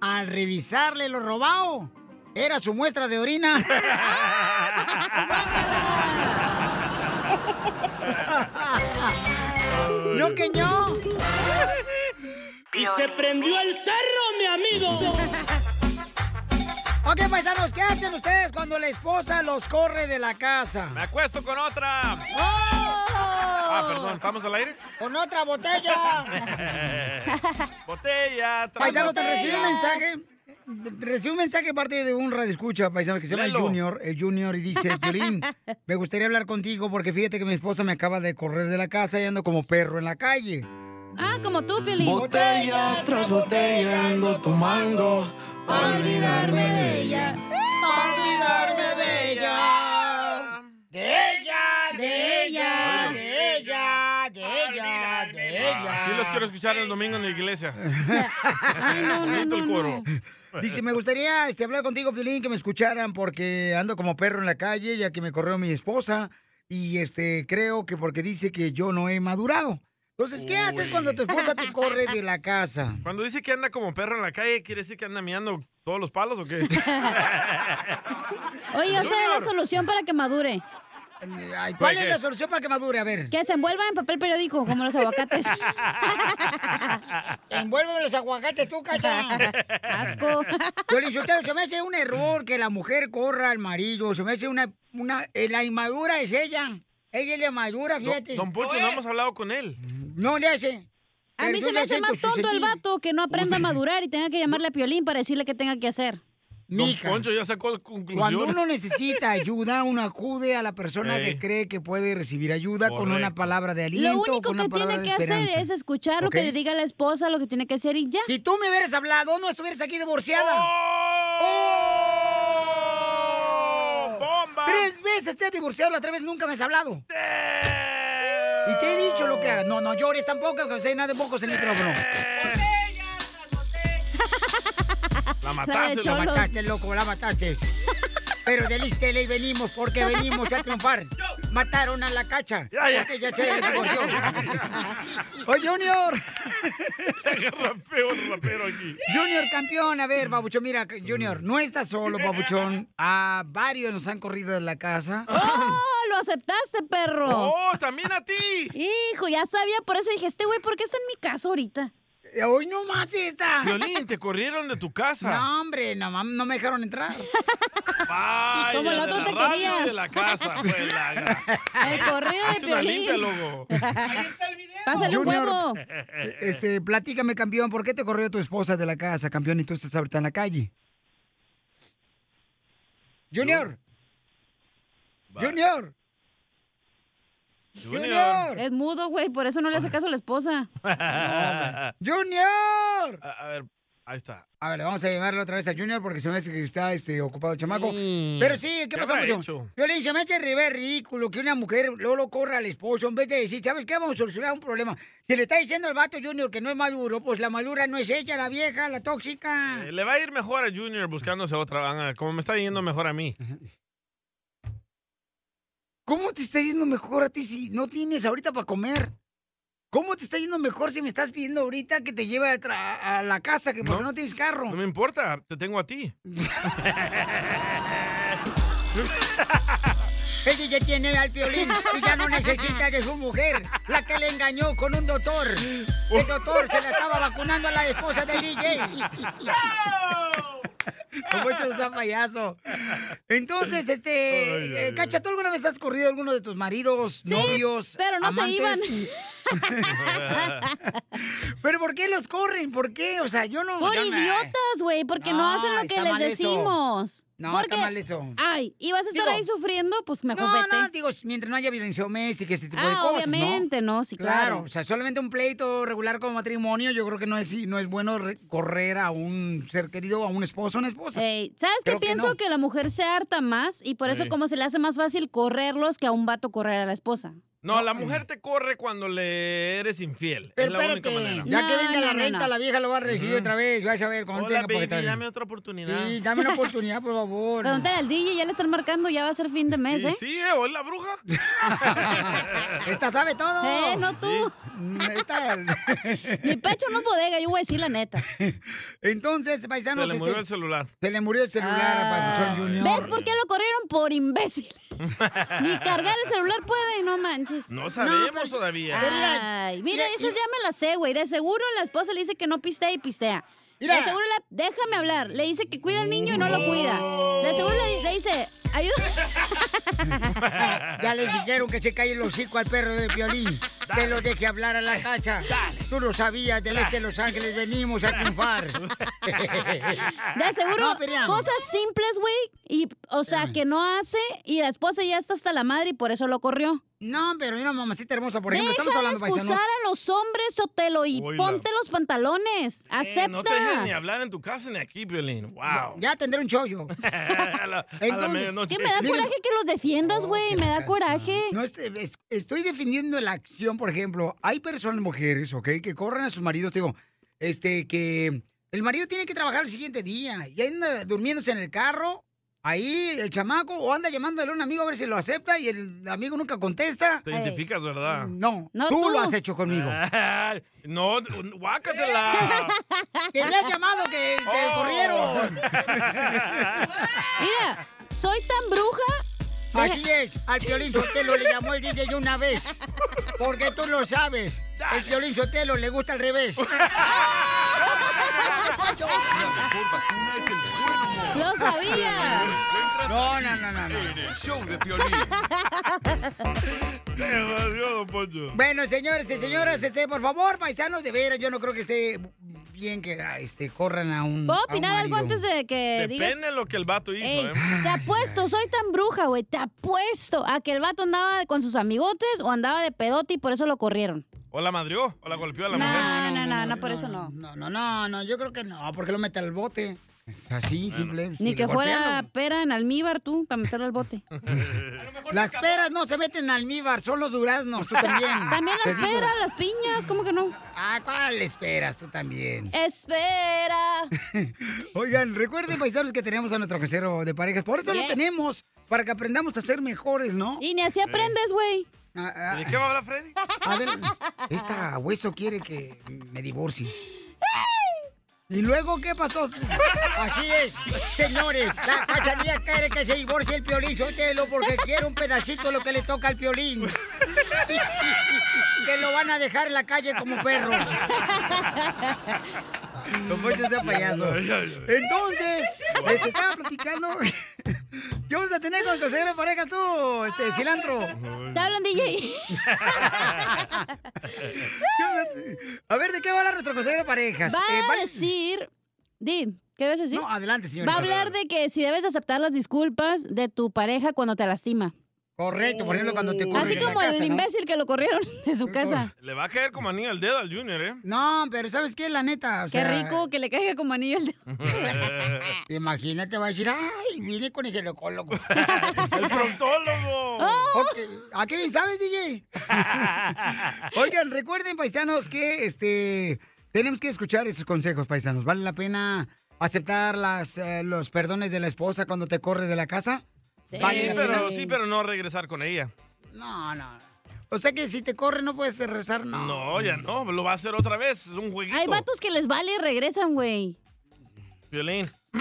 Al revisarle lo robado, era su muestra de orina. (laughs) ¿No que no? Y se prendió el cerro, mi amigo. (laughs) Ok, paisanos, ¿qué hacen ustedes cuando la esposa los corre de la casa? Me acuesto con otra. ¡Oh! Ah, perdón, ¿estamos al aire? Con otra botella. (laughs) Botella. Paisano, te recibe un mensaje. Recibe un mensaje de parte de un radio escucha, paisano, que se llama el. Junior. El Junior y dice, Piolín, (laughs) me gustaría hablar contigo porque fíjate que mi esposa me acaba de correr de la casa y ando como perro en la calle. Ah, como tú, Piolín. Botella tras botella ando tomando pa' olvidarme de ella. olvidarme quiero escuchar el domingo en la iglesia. Ay, no, no, el coro. Dice, me gustaría este, hablar contigo, Piolín, que me escucharan porque ando como perro en la calle, ya que me corrió mi esposa. Y este, creo que porque dice que yo no he madurado. Entonces, ¿qué haces cuando tu esposa te corre de la casa? Cuando dice que anda como perro en la calle, ¿quiere decir que anda mirando todos los palos o qué? (laughs) Oye, o sea, la solución para que madure. Ay, ¿Cuál es la solución para que madure? A ver. Que se envuelva en papel periódico, como los aguacates. (laughs) Envuélveme los aguacates tú, casa. (laughs) Asco. Sotelo, se me hace un error que la mujer corra al marido. Se me hace una... una eh, la inmadura es ella. Ella es la madura, Don, fíjate. don Poncho, no hemos hablado con él. No le hace. A mí se me hace más tonto el vato que no aprenda a madurar y tenga que llamarle a Piolín para decirle qué tenga que hacer. Don. Poncho ya sacó conclusiones. Cuando uno necesita (laughs) ayuda, uno acude a la persona Ey. que cree que puede recibir ayuda con una palabra de aliento. Lo único con una que tiene que hacer es escuchar lo que le diga la esposa, lo que tiene que hacer y ya. Si tú me hubieras hablado, no estuvieras aquí divorciada. ¡Oh! ¡Bomba! Tres veces te has divorciado, la otra vez nunca me has hablado. Y te he dicho lo que hagas. No, no llores tampoco, que se nada de pocos en el micrófono. La mataste, la loco. mataste, loco, la mataste. Pero de Listele venimos porque venimos a triunfar. Mataron a la cacha. Ya, ya. Porque ya se divorció. ¡Oye, Junior! rapeo, el rapero aquí. Junior campeón, a ver, Babuchón, mira, Junior, no estás solo, Babuchón. A varios nos han corrido de la casa. ¡Oh! Lo aceptaste, perro. ¡Oh, también a ti! Hijo, ya sabía, por eso dije, este güey, ¿por qué está en mi casa ahorita? Hoy no más esta. Violín, te corrieron de tu casa. No, hombre, no, no me dejaron entrar. Vaya, Como el de otro la te radio quería. de la casa, fue la El corrido de una limpia, Piolín. loco. Pásale un Junior, huevo. eh, este, platícame, campeón, ¿por qué te corrió tu esposa de la casa, campeón, y tú estás ahorita en la calle? Junior. Junior. Junior. Es mudo, güey, por eso no le hace caso a la esposa. (laughs) Junior. A, a ver, ahí está. A ver, vamos a llamarle otra vez a Junior porque se me hace que está este, ocupado el chamaco. Mm, Pero sí, ¿qué ¿qué pasa, mucho? Violín, se me hace re ridículo que una mujer luego lo corra al esposo en vez de decir, ¿sabes qué? Vamos a solucionar un problema. Si le está diciendo al vato Junior que no es maduro, pues la madura no es ella, la vieja, la tóxica. Eh, Le va a ir mejor a Junior buscándose otra, ah, como me está yendo mejor a mí. ¿Cómo te está yendo mejor a ti si no tienes ahorita para comer? ¿Cómo te está yendo mejor si me estás pidiendo ahorita que te lleve a, la casa que porque no, tienes carro? No me importa, te tengo a ti. (laughs) Ella ya tiene al violín y ya no necesita de su mujer, la que le engañó con un doctor. El doctor se la estaba vacunando a la esposa del DJ. (laughs) Como hecho no sea payaso. Entonces, este, eh, Cacha, ¿tú alguna vez has corrido a alguno de tus maridos, Sí, novios, pero no se amantes? (laughs) ¿Pero por qué los corren? ¿Por qué? O sea, yo no... Por idiotas, güey, porque no, No, hacen lo que les eso. No, porque, está mal eso. Ay, y vas a estar Digo- ahí sufriendo, pues mejor No, vete. no, digo, mientras no haya violencia doméstica, ese tipo de Ah, cosas, ¿no? obviamente, ¿no? Sí, claro. o sea, solamente un pleito regular como matrimonio, yo creo que no es, no es bueno re- correr a un ser querido, a un esposo o una esposa. Ey, ¿Sabes qué Creo que pienso? no. Que la mujer se harta más y por eso Sí. como se le hace más fácil correrlos que a un vato correr a la esposa. No, la mujer te corre cuando le eres infiel. Pero es la espérate, única manera. ya que No, venga la no, renta, no. la vieja lo va a recibir otra vez, vas a ver cuando Hola, tenga por baby, detrás. dame otra oportunidad. Sí, dame una (laughs) oportunidad, por favor. Pregúntale al DJ, ya le están marcando, ya va a ser fin de mes, ¿eh? sí, ¿eh? ¿O es la bruja? (laughs) Esta sabe todo. Eh, no tú. (laughs) Mi pecho no es bodega, yo voy a decir la neta. Entonces, Se paisanos, le este, murió el celular. se le murió el celular a Papuchón Junior. ¿Ves por qué lo corrieron? Por imbécil. (laughs) Ni cargar el celular puede, no manches. No sabemos todavía. Ay, mira, Mira, esas y- ya me las sé, güey. De seguro la esposa le dice que no pistea y pistea. Mira. De seguro la... Déjame hablar. Le dice que cuida al niño y no lo cuida. De seguro le, le dice... Ayuda. (laughs) Ya le dijeron que se calle el hocico al perro de violín. Que lo deje hablar a la cacha. Tú lo sabías, del este de Los Ángeles venimos a triunfar. De seguro No, ya. cosas simples, güey. Y, o sea, que no hace y la esposa ya está hasta la madre y por eso lo corrió. No, pero mira, mamacita hermosa, por ejemplo, Deja estamos hablando, de excusar paisanos. a los hombres, Sotelo, y ponte los pantalones. Acepta. Eh, no te dejes ni hablar en tu casa ni aquí, Violín. Wow. Ya tendré un chollo. (laughs) a la, a la Entonces. Que me da coraje que los defiendas, güey. me da coraje. No, este, es- estoy defendiendo la acción por ejemplo, hay personas, mujeres, ¿ok? Que corren a sus maridos, digo, este, que el marido tiene que trabajar el siguiente día y anda durmiéndose en el carro, ahí el chamaco, o anda llamándole a un amigo a ver si lo acepta y el amigo nunca contesta. Te identificas, ¿verdad? No, tú, lo has hecho conmigo. (laughs) no, guácatela. (laughs) Que le has llamado que, que Oh. corrieron. Mira, soy tan bruja. Así es, al Piolín Sotelo le llamó el DJ una vez. (laughs) Porque tú lo sabes. El Piolín Sotelo le gusta al revés. (laughs) ¡Lo sabía! No, no, no, no. En el show de Piolín. Bueno, señores y señoras, este, por favor, paisanos, de veras, yo no creo que esté bien que ah, este, corran a un. ¿Puedo opinar algo antes de que digas? Depende de lo que el vato hizo, Ey, ¿eh? te apuesto, soy tan bruja, güey. Te apuesto a que el vato andaba con sus amigotes o andaba de pedote y por eso lo corrieron. O la madrió, o la golpeó a la mujer. No, no, no, no, por eso no. No, no, no, no, yo creo que no, porque lo mete al bote. Así, simple. Ni que fuera pera en almíbar tú, para meterlo al bote. (laughs) Las peras no se meten en almíbar, son los duraznos, tú también. (laughs) También las peras, las piñas, ¿cómo que no? Ah, ¿cuál esperas tú también? Espera. (laughs) Oigan, recuerden, paisanos, que tenemos a nuestro consejero de parejas. Por eso Yes. lo tenemos, para que aprendamos a ser mejores, ¿no? Y ni así aprendes, güey. ¿De qué va a hablar Freddy? Adel- Esta hueso quiere que me divorcie. ¿Y luego qué pasó? Así es, señores. La cachanilla quiere que se divorcie el piolín Sotelo porque quiere un pedacito de lo que le toca al piolín. que lo van a dejar en la calle como perro. Don Poncho sea payaso. Entonces, les estaba platicando. ¿Qué vamos a tener con el consejero de parejas tú, este, cilantro? Te hablan, DJ. A ver, ¿de qué va a hablar nuestro consejero de parejas? Va Eh, a decir... Di, ¿qué vas a decir? No, adelante, señorita. Va a hablar de que si debes aceptar las disculpas de tu pareja cuando te lastima. Correcto, por ejemplo, cuando te corren Así como casa, el ¿no? imbécil que lo corrieron (laughs) de su casa. Le va a caer como anillo al dedo al Junior, ¿eh? No, pero ¿sabes qué? La neta, o Qué sea... rico que le caiga como anillo el dedo. (laughs) Imagínate, va a decir, ay, vine con el ginecólogo. (laughs) ¡El proctólogo! Ok, ¿A qué bien sabes, DJ? Oigan, recuerden, paisanos, que este tenemos que escuchar esos consejos, paisanos. ¿Vale la pena aceptar las, eh, los perdones de la esposa cuando te corre de la casa? ¿Vale Sí, pero, sí, pero no regresar con ella. No, no. O sea que si te corre no puedes rezar, no. No, ya no, lo va a hacer otra vez. Es un jueguito. Hay vatos que les vale y regresan, güey. Violín. (laughs)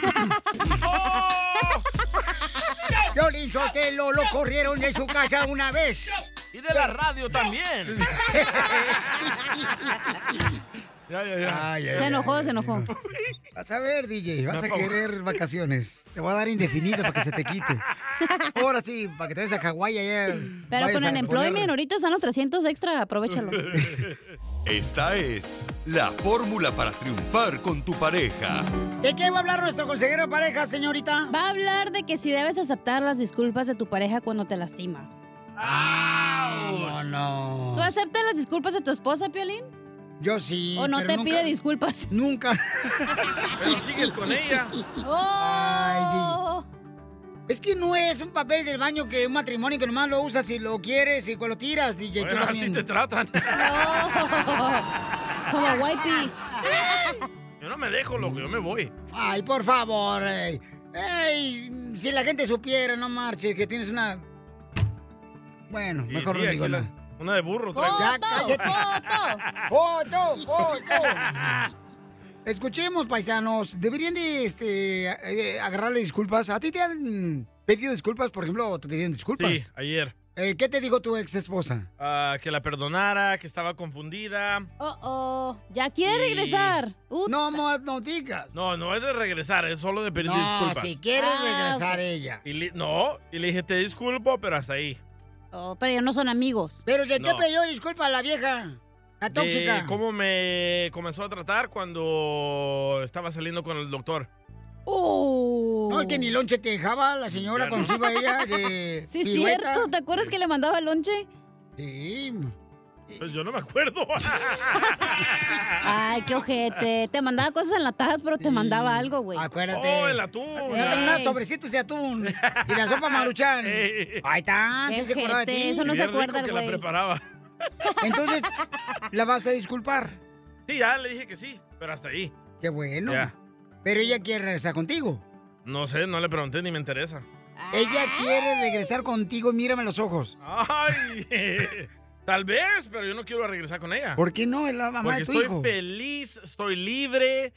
Violín Sotelo lo corrieron de su casa una vez. Y de la radio también. (laughs) Ya, ya, ya. Ay, Se enojó, se enojó. Vas a ver, DJ, vas a querer vacaciones. Te voy a dar indefinido para que se te quite. (laughs) Ahora sí, para que te vayas a Hawái allá. Pero con el poner- employment ahorita están los 300 extra, aprovechalo. (laughs) Esta es la fórmula para triunfar con tu pareja. ¿De qué va a hablar nuestro consejero de pareja, señorita? Va a hablar de que si debes aceptar las disculpas de tu pareja cuando te lastima. No, no. ¿Tú aceptas las disculpas de tu esposa, Piolín? Yo sí. ¿O no pero te nunca- pide disculpas? (laughs) Nunca. Pero sigues con ella. ¡Oh! Es que no es un papel del baño que un matrimonio que nomás lo usas si lo quieres y cuando lo tiras, DJ. tú Bueno, así también. te tratan. (laughs) Como Wipey. Yo no me dejo, loco, yo me voy. Ay, por favor. Ey. Ey, si la gente supiera, no marche, que tienes una... Bueno, Y mejor sí, no digo la-. Una de burro traigo. Ya, cállate. ¡Foto, foto! Escuchemos, paisanos. Deberían de este, eh, agarrarle disculpas. ¿A ti te han pedido disculpas? Por ejemplo, ¿te pidieron disculpas? Sí, ayer. Eh, ¿Qué te dijo tu ex esposa? Ah, que la perdonara, que estaba confundida. Oh, oh. Ya quiere regresar. No, no, no digas. No, no es de regresar, es solo de pedir No, disculpas. si quiere Ah, regresar ella. Y le- no, y le dije, te disculpo, pero hasta ahí. Oh, pero ya no son amigos. ¿Pero de qué No. pidió disculpas a la vieja? La tóxica. De cómo me comenzó a tratar cuando estaba saliendo con el doctor. Oh. No, es que ni lonche te dejaba la señora cuando se iba ella de (laughs) Sí, es pirueta. cierto. ¿Te acuerdas que le mandaba lonche? Sí. Pues yo no me acuerdo. (laughs) Ay, qué ojete. Te mandaba cosas enlatadas, pero te mandaba algo, güey. Acuérdate. Oh, el atún. No te sobrecitos de atún. Y la sopa (laughs) maruchan. Ahí está, sí se acordaba de ti. eso no se acuerda el que la güey. preparaba. (laughs) Entonces, ¿la vas a disculpar? Sí, ya le dije que sí, pero hasta ahí. Qué bueno. Ya. Pero ella quiere regresar contigo. No sé, no le pregunté ni me interesa. Ella quiere regresar contigo, mírame los ojos. Ay, tal vez, pero yo no quiero regresar con ella. ¿Por qué no? Es la mamá Porque de tu estoy hijo. feliz, estoy libre.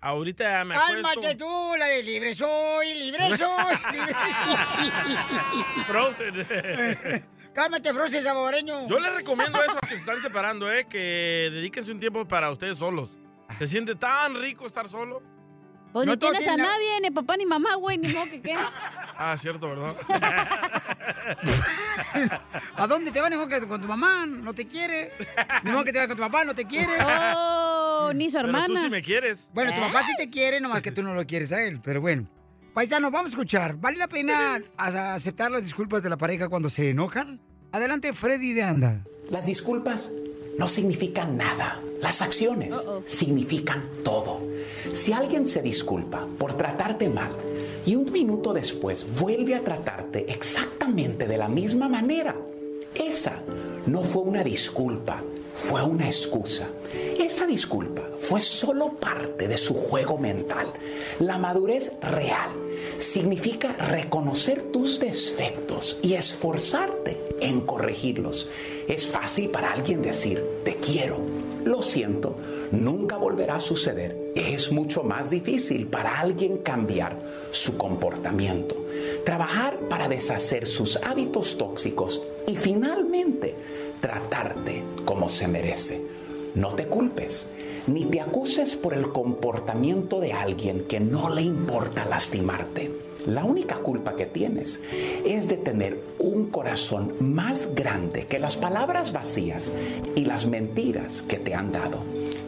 Ahorita me acuesto. Cálmate tú, la de libre soy, libre soy, (laughs) libre soy. Frozen. (laughs) Cálmate, Frozen saboreño. Yo les recomiendo eso a que se están separando, ¿eh? Que dedíquense un tiempo para ustedes solos. Se siente tan rico estar solo. Pues No tienes a nadie, ni papá ni mamá, güey, ni modo que qué. (laughs) Ah, cierto, ¿verdad? (laughs) ¿A dónde te vas? Ni modo que con tu mamá no te quiere. Ni modo que te vas con tu papá, no te quiere. Oh, ni su Pero tú hermana. sí me quieres. Bueno, tu ¿Eh? papá sí te quiere, nomás que tú no lo quieres a él. Pero bueno. Paisanos, vamos a escuchar. ¿Vale la pena aceptar las disculpas de la pareja cuando se enojan? Adelante, Freddy de Anda. Las disculpas no significan nada. Las acciones significan todo. Si alguien se disculpa por tratarte mal y un minuto después vuelve a tratarte exactamente de la misma manera, esa no fue una disculpa, fue una excusa. Esa disculpa fue solo parte de su juego mental. La madurez real significa reconocer tus defectos y esforzarte en corregirlos. Es fácil para alguien decir, te quiero, lo siento, nunca volverá a suceder. Es mucho más difícil para alguien cambiar su comportamiento, trabajar para deshacer sus hábitos tóxicos y finalmente tratarte como se merece. No te culpes, ni te acuses por el comportamiento de alguien que no le importa lastimarte. La única culpa que tienes es de tener un corazón más grande que las palabras vacías y las mentiras que te han dado.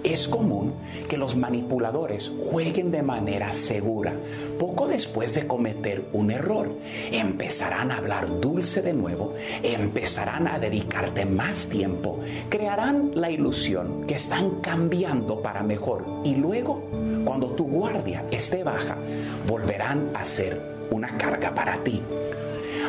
Es común que los manipuladores jueguen de manera segura. Poco después de cometer un error, empezarán a hablar dulce de nuevo, empezarán a dedicarte más tiempo, crearán la ilusión que están cambiando para mejor y luego, cuando tu guardia esté baja, volverán a ser una carga para ti.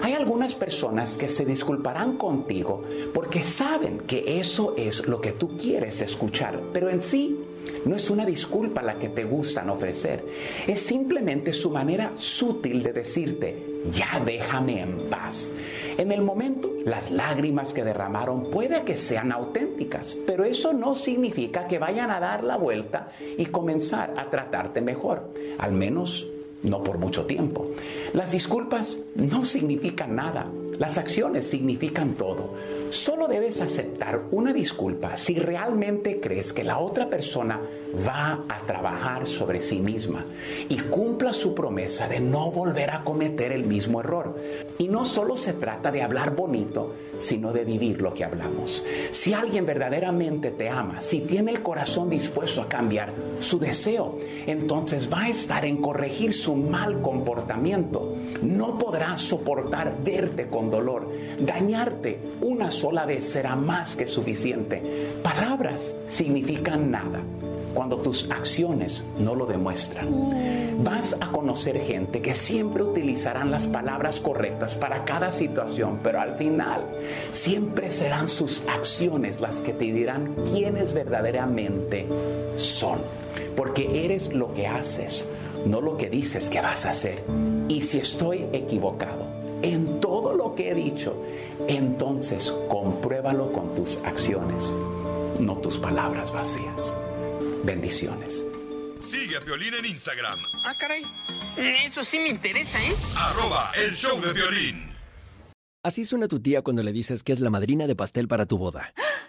Hay algunas personas que se disculparán contigo porque saben que eso es lo que tú quieres escuchar, pero en sí no es una disculpa la que te gustan ofrecer. Es simplemente su manera sutil de decirte, ya déjame en paz. En el momento, las lágrimas que derramaron puede que sean auténticas, pero eso no significa que vayan a dar la vuelta y comenzar a tratarte mejor. Al menos no por mucho tiempo. Las disculpas no significan nada, las acciones significan todo. Solo debes aceptar una disculpa si realmente crees que la otra persona va a trabajar sobre sí misma y cumpla su promesa de no volver a cometer el mismo error. Y no solo se trata de hablar bonito, sino de vivir lo que hablamos. Si alguien verdaderamente te ama, si tiene el corazón dispuesto a cambiar su deseo, entonces va a estar en corregir su mal comportamiento. No podrá soportar verte con dolor. Dañarte una sola vez será más que suficiente. Palabras significan nada cuando tus acciones no lo demuestran. Vas a conocer gente que siempre utilizarán las palabras correctas para cada situación, pero al final siempre serán sus acciones las que te dirán quiénes verdaderamente son. Porque eres lo que haces, no lo que dices que vas a hacer. Y si estoy equivocado en todo que he dicho, entonces compruébalo con tus acciones, no tus palabras vacías. Bendiciones. Sigue a Piolín en Instagram, Ah, caray. Eso sí me interesa, ¿eh? arroba el show de violín. Así suena tu tía cuando le dices que es la madrina de pastel para tu boda.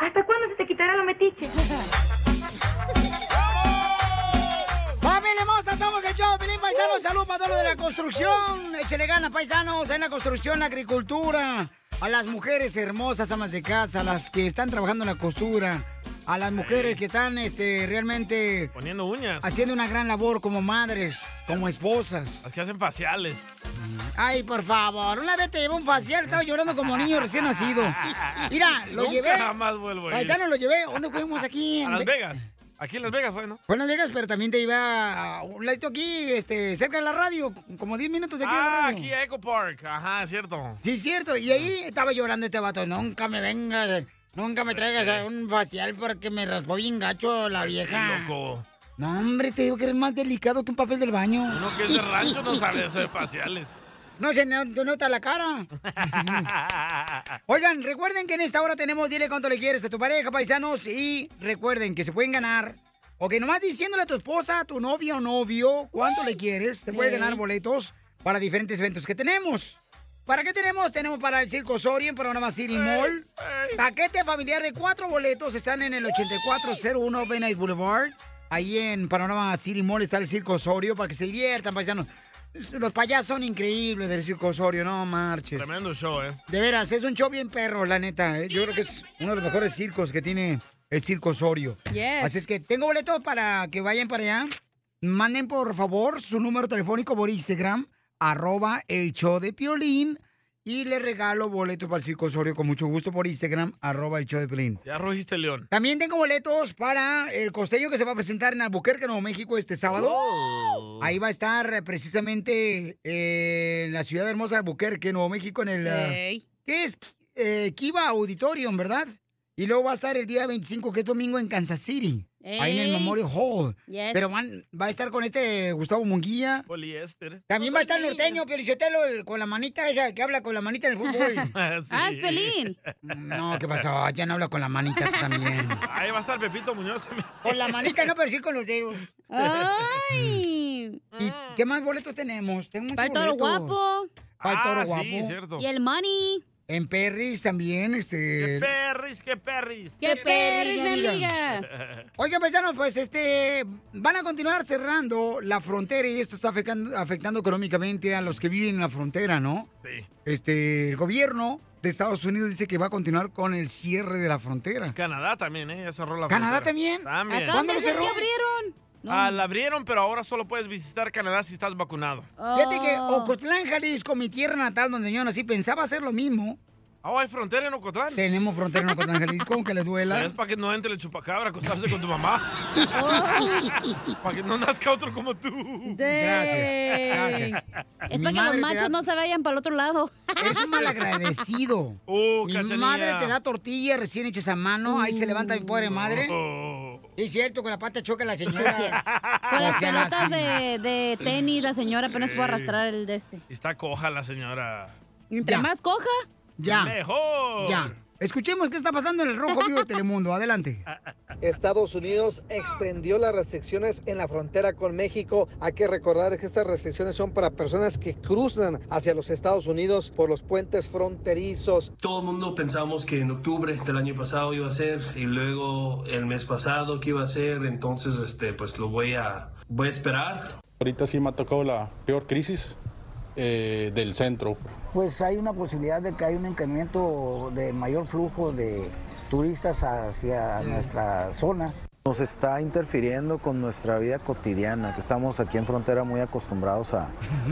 ¿Hasta cuándo se te quitará la metiche? ¡Familia hermosa! Somos el show, Pilín Paisanos. Salud para todos de la construcción. Échale ganas, paisanos, en la construcción, la agricultura. A las mujeres hermosas, amas de casa, a las que están trabajando en la costura. A las mujeres que están este, realmente Poniendo uñas. haciendo una gran labor como madres, como esposas. Las que hacen faciales. Ay, por favor, una vez te llevé un facial, estaba llorando como niño recién nacido. (laughs) Mira, lo Nunca llevé. jamás vuelvo a ir. Paisano, lo llevé. ¿Dónde fuimos aquí? A Las Ve- Vegas. Aquí en Las Vegas fue, ¿no? Fue en Las Vegas, pero también te iba a un ladito aquí, este, cerca de la radio, como 10 minutos de aquí. de la Ah, radio. aquí a Echo Park. Ajá, cierto. Sí, cierto. Y ahí estaba llorando este vato. Nunca me vengas, nunca me traigas a un facial porque me raspó bien gacho la Pues Sí, vieja. loco. No, hombre, te digo que eres más delicado que un papel del baño. Uno que es de rancho no sabe eso de faciales. No se nota la cara. (laughs) Oigan, recuerden que en esta hora tenemos Dile cuánto le quieres a tu pareja, paisanos. Y recuerden que se pueden ganar. O que nomás diciéndole a tu esposa, a tu novia o novio cuánto le quieres, te puede ganar boletos para diferentes eventos que tenemos. ¿Para qué tenemos? Tenemos para el Circo Osorio en Panorama City Mall. Paquete familiar de cuatro boletos están en el 8401 Ben Night Boulevard. Ahí en Panorama City Mall está el Circo Osorio para que se diviertan, paisanos. Los payasos son increíbles del Circo Osorio, no marches. Tremendo show, ¿eh? De veras, es un show bien perro, la neta. ¿eh? Yo creo que es uno de los mejores circos que tiene el Circo Osorio. Yes. Así es que tengo boletos para que vayan para allá. Manden por favor su número telefónico por Instagram, arroba el show de Piolín. Y le regalo boletos para el Circo Osorio con mucho gusto por Instagram, arroba el show de Piolín. Ya rugiste León. También tengo boletos para el costeño que se va a presentar en Albuquerque, Nuevo México, este sábado. Oh. Ahí va a estar eh, precisamente eh, en la ciudad hermosa de Albuquerque, Nuevo México, en el... eh, Ey. ¿Qué es? Eh, Kiva Auditorium, ¿verdad? Y luego va a estar el día 25, que es domingo, en Kansas City. Ahí en el. Memorial Hall. Yes. Pero van- va a estar con este Gustavo Munguía. Poliéster. También va a estar el norteño, Pelichotelo, el- con la manita esa que habla con la manita en el fútbol. (laughs) Ah, es Pelín. No, ¿qué pasó? Ya no habla con la manita también. Ahí va a estar Pepito Muñoz también. Con la manita no, pero sí con los dedos. Ay. ¿Y qué más boletos tenemos? Tengo muchos Para el toro guapo. Para el toro Ah, guapo. sí, cierto. Y el money. En Perris también, ¡Qué este... perris, qué perris! ¡Qué perris, mi amiga! Oiga, paisanos, pues este van a continuar cerrando la frontera y esto está afectando, afectando económicamente a los que viven en la frontera, ¿no? Sí. Este, el gobierno de Estados Unidos dice que va a continuar con el cierre de la frontera. Canadá también, ¿eh? Ya cerró la ¿Canadá frontera. también? También. Acá ¿Cuándo lo cerró? que abrieron. No. Ah, la abrieron, pero ahora solo puedes visitar Canadá si estás vacunado. Fíjate que Oh. Ocotlán, Jalisco, mi tierra natal, donde yo nací, pensaba hacer lo mismo. Ah, ¿hay frontera en Ocotlán? Tenemos frontera en Ocotlán, Jalisco, aunque les duela. Es para que no entre el chupacabra a acostarse con tu mamá. para que no nazca otro como tú. Gracias, gracias. Es para que los madre te machos da- no se vayan para el otro lado. Eres un malagradecido. Uh, Mi Cachanilla. madre te da tortilla recién hechas a mano, ahí se levanta mi pobre madre. Sí, es cierto, con la pata choca la señora. Con las pelotas de, de tenis, la señora apenas puede arrastrar el de este. Está coja la señora. Entre Ya. más coja, Ya, Mejor. ya. Escuchemos qué está pasando en el Rojo Vivo de Telemundo. Adelante. Estados Unidos extendió las restricciones en la frontera con México. Hay que recordar que estas restricciones son para personas que cruzan hacia los Estados Unidos por los puentes fronterizos. Todo el mundo pensamos que en octubre del año pasado iba a ser y luego el mes pasado que iba a ser, entonces este pues lo voy a voy a esperar. Ahorita sí me ha tocado la peor crisis eh, del centro. Pues hay una posibilidad de que hay un incremento de mayor flujo de turistas hacia nuestra zona. Nos está interfiriendo con nuestra vida cotidiana, que estamos aquí en frontera muy acostumbrados a-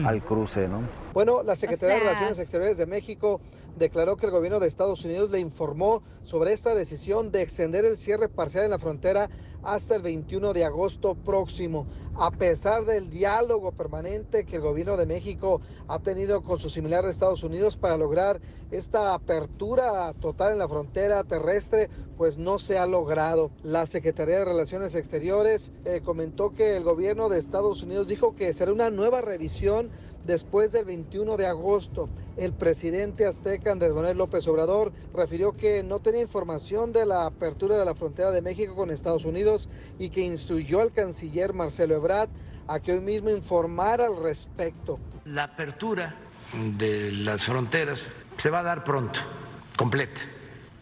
al cruce, ¿no? Bueno, la Secretaría O sea- de Relaciones Exteriores de México declaró que el gobierno de Estados Unidos le informó sobre esta decisión de extender el cierre parcial en la frontera hasta el 21 de agosto próximo, a pesar del diálogo permanente que el gobierno de México ha tenido con su similar de Estados Unidos para lograr esta apertura total en la frontera terrestre, pues no se ha logrado. La Secretaría de Relaciones Exteriores eh, comentó que el gobierno de Estados Unidos dijo que será una nueva revisión después del 21 de agosto. El presidente azteca Andrés Manuel López Obrador refirió que no tenía información de la apertura de la frontera de México con Estados Unidos y que instruyó al canciller Marcelo Ebrard a que hoy mismo informara al respecto. La apertura de las fronteras se va a dar pronto, completa,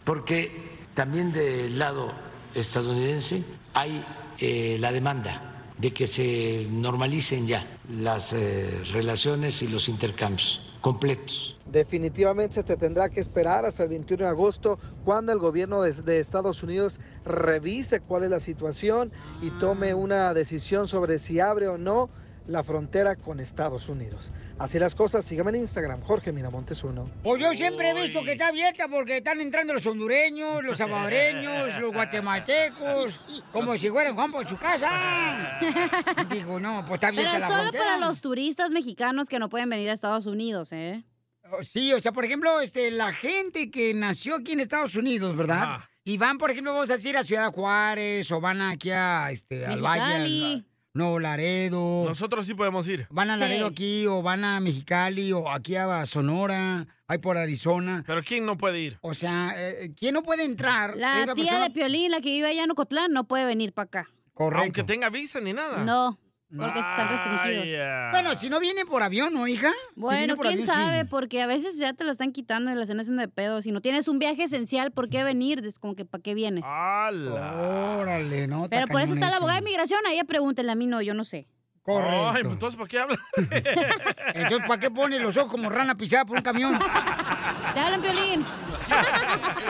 porque también del lado estadounidense hay eh, la demanda de que se normalicen ya las eh, relaciones y los intercambios completos. Definitivamente se tendrá que esperar hasta el 21 de agosto cuando el gobierno de, de Estados Unidos revise cuál es la situación y tome una decisión sobre si abre o no la frontera con Estados Unidos. Así las cosas, síganme en Instagram, Jorge Miramontes uno. Pues yo siempre he visto que está abierta porque están entrando los hondureños, los salvadoreños, los guatemaltecos, como si fueran Juan por su casa. (laughs) Digo, no, pues está abierta Pero la solo frontera. para los turistas mexicanos que no pueden venir a Estados Unidos, ¿eh? Oh, Sí, o sea, por ejemplo, este, la gente que nació aquí en Estados Unidos, ¿verdad? Y van, por ejemplo, vamos a decir a Ciudad Juárez o van aquí a, este, al Valle, Nuevo Laredo. Nosotros sí podemos ir. Van a Laredo aquí o van a Mexicali o aquí a Sonora, hay por Arizona. Pero ¿quién no puede ir? O sea, eh, ¿quién no puede entrar? La tía persona- de Piolín, la que vive allá en Ocotlán, no puede venir para acá. Correcto. Aunque tenga visa ni nada. No, porque están restringidos. Bueno, si no viene por avión, ¿no, hija? Bueno, quién avión, sí. sabe, porque a veces ya te la están quitando y la están haciendo de pedo. Si no tienes un viaje esencial, ¿por qué venir? Es como que ¿para qué vienes? Órale, no. Pero por eso está la abogada de migración, a ella pregúntenle, a mí no, yo no sé. Correcto. Ay, entonces ¿para qué habla? (laughs) Entonces, ¿para qué pone los ojos como rana pisada por un camión? (laughs) Te hablan, Piolín.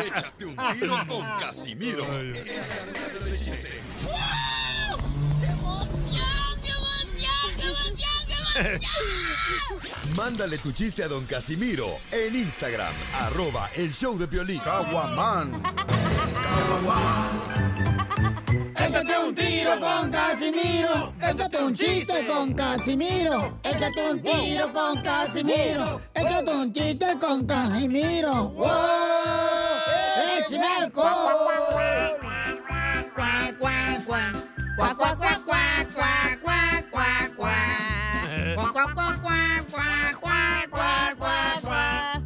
Échate un tiro con Casimiro. Mándale tu chiste a don Casimiro en Instagram, arroba el show de Piolín. Caguaman. Échate un tiro con Casimiro. Échate un chiste con Casimiro. Échate un tiro con Casimiro. Échate un chiste con Casimiro. ¡Wow! ¡Échame alcohol! Cuac, cuac. Cuac, cuac, cuac, cuac, cuac, cuac, cuac, cuac, cuac.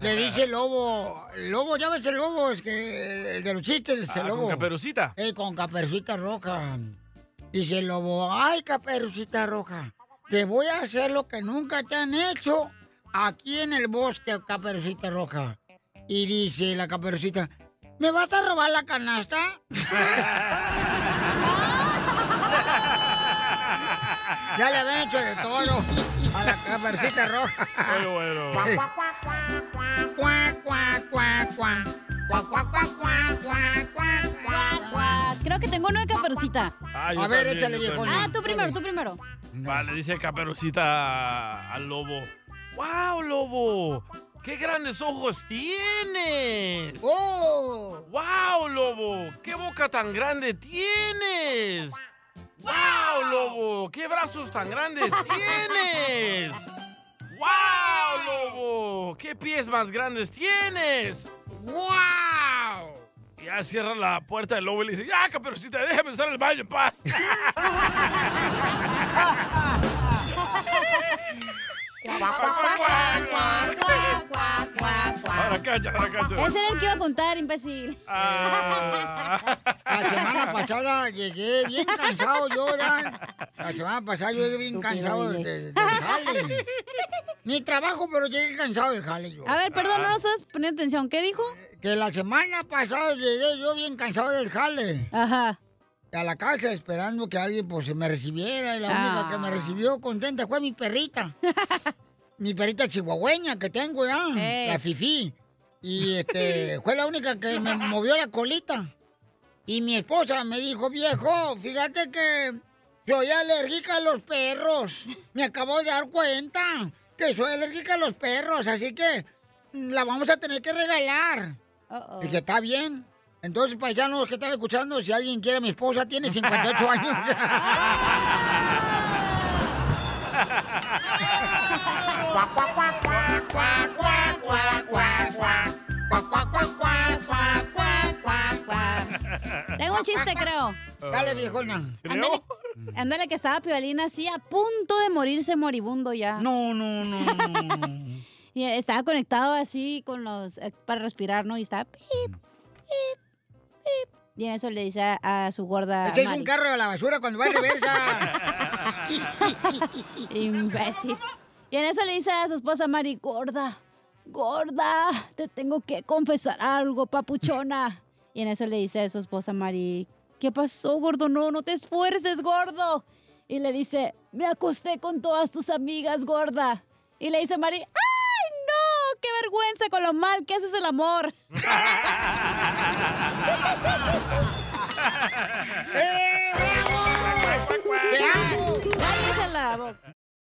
Le dice el lobo, el lobo, ya ves el lobo, es que el de los chistes, Ah, el con lobo. Caperucita. Eh, con caperucita roja. Dice el lobo, ay, caperucita roja, te voy a hacer lo que nunca te han hecho aquí en el bosque, caperucita roja. Y dice la caperucita, ¿me vas a robar la canasta? ya le habían hecho de todo a la caperucita roja. Bueno, bueno. Cuac, cuac, cuac, cuac, cuac. Cuac, cuac, cuac, cuac, cuac, cuac, cuac, cuac. Creo que tengo uno de caperucita. Ah, yo A ver, también, échale, también. Ah, tú primero, tú primero. Vale, dice Caperucita al lobo. ¡Wow, lobo! ¡Qué grandes ojos tienes! ¡Oh! ¡Wow, lobo! ¡Qué boca tan grande tienes! ¡Wow, lobo! ¡Qué brazos tan grandes (laughs) tienes! ¡Wow, lobo! ¡Qué pies más grandes tienes! ¡Wow! Ya cierra la puerta del lobo y le dice, ¡Ya, Caperucita, déjame usar el baño en paz! (laughs) Ahora cacha, ahora cacha. Ese era el que iba a contar, imbécil. Ah. La semana pasada llegué bien cansado yo, Dan. La semana pasada yo llegué bien cansado de- de- del jale. Ni trabajo, pero llegué cansado del jale yo. A ver, perdón, no nos estás poniendo atención. ¿Qué dijo? Que la semana pasada llegué yo bien cansado del jale. Ajá. A la casa esperando que alguien pues me recibiera y la única que me recibió contenta fue mi perrita. (laughs) mi perrita chihuahueña que tengo ya, la Fifi. Y este, (laughs) fue la única que me movió la colita. Y mi esposa me dijo, viejo, fíjate que Soy alérgica a los perros. Me acabo de dar cuenta que soy alérgica a los perros, así que la vamos a tener que regalar. Y que está bien. Entonces, paisanos que están escuchando, si alguien quiere a mi esposa, tiene 58 años. (laughs) Tengo un chiste, creo. Dale, viejona. Ándale, ándale, que estaba Piolina así a punto de morirse moribundo ya. No, no, no, no. (laughs) y estaba conectado así con los... eh, para respirar, ¿no? Y estaba... pip, pip. Y en eso le dice a, a su gorda... Este es Mari, un carro a la basura cuando va en reversa. (laughs) Imbécil. Y en eso le dice a su esposa Mari, gorda, gorda, te tengo que confesar algo, papuchona. Y en eso le dice a su esposa Mari, ¿qué pasó, gordo? No, no te esfuerces, gordo. Y le dice, me acosté con todas tus amigas, gorda. Y le dice Mari, ¡ay, no! ¡Qué vergüenza con lo mal que haces el amor! (laughs) (laughs) ¡Cállese la boca!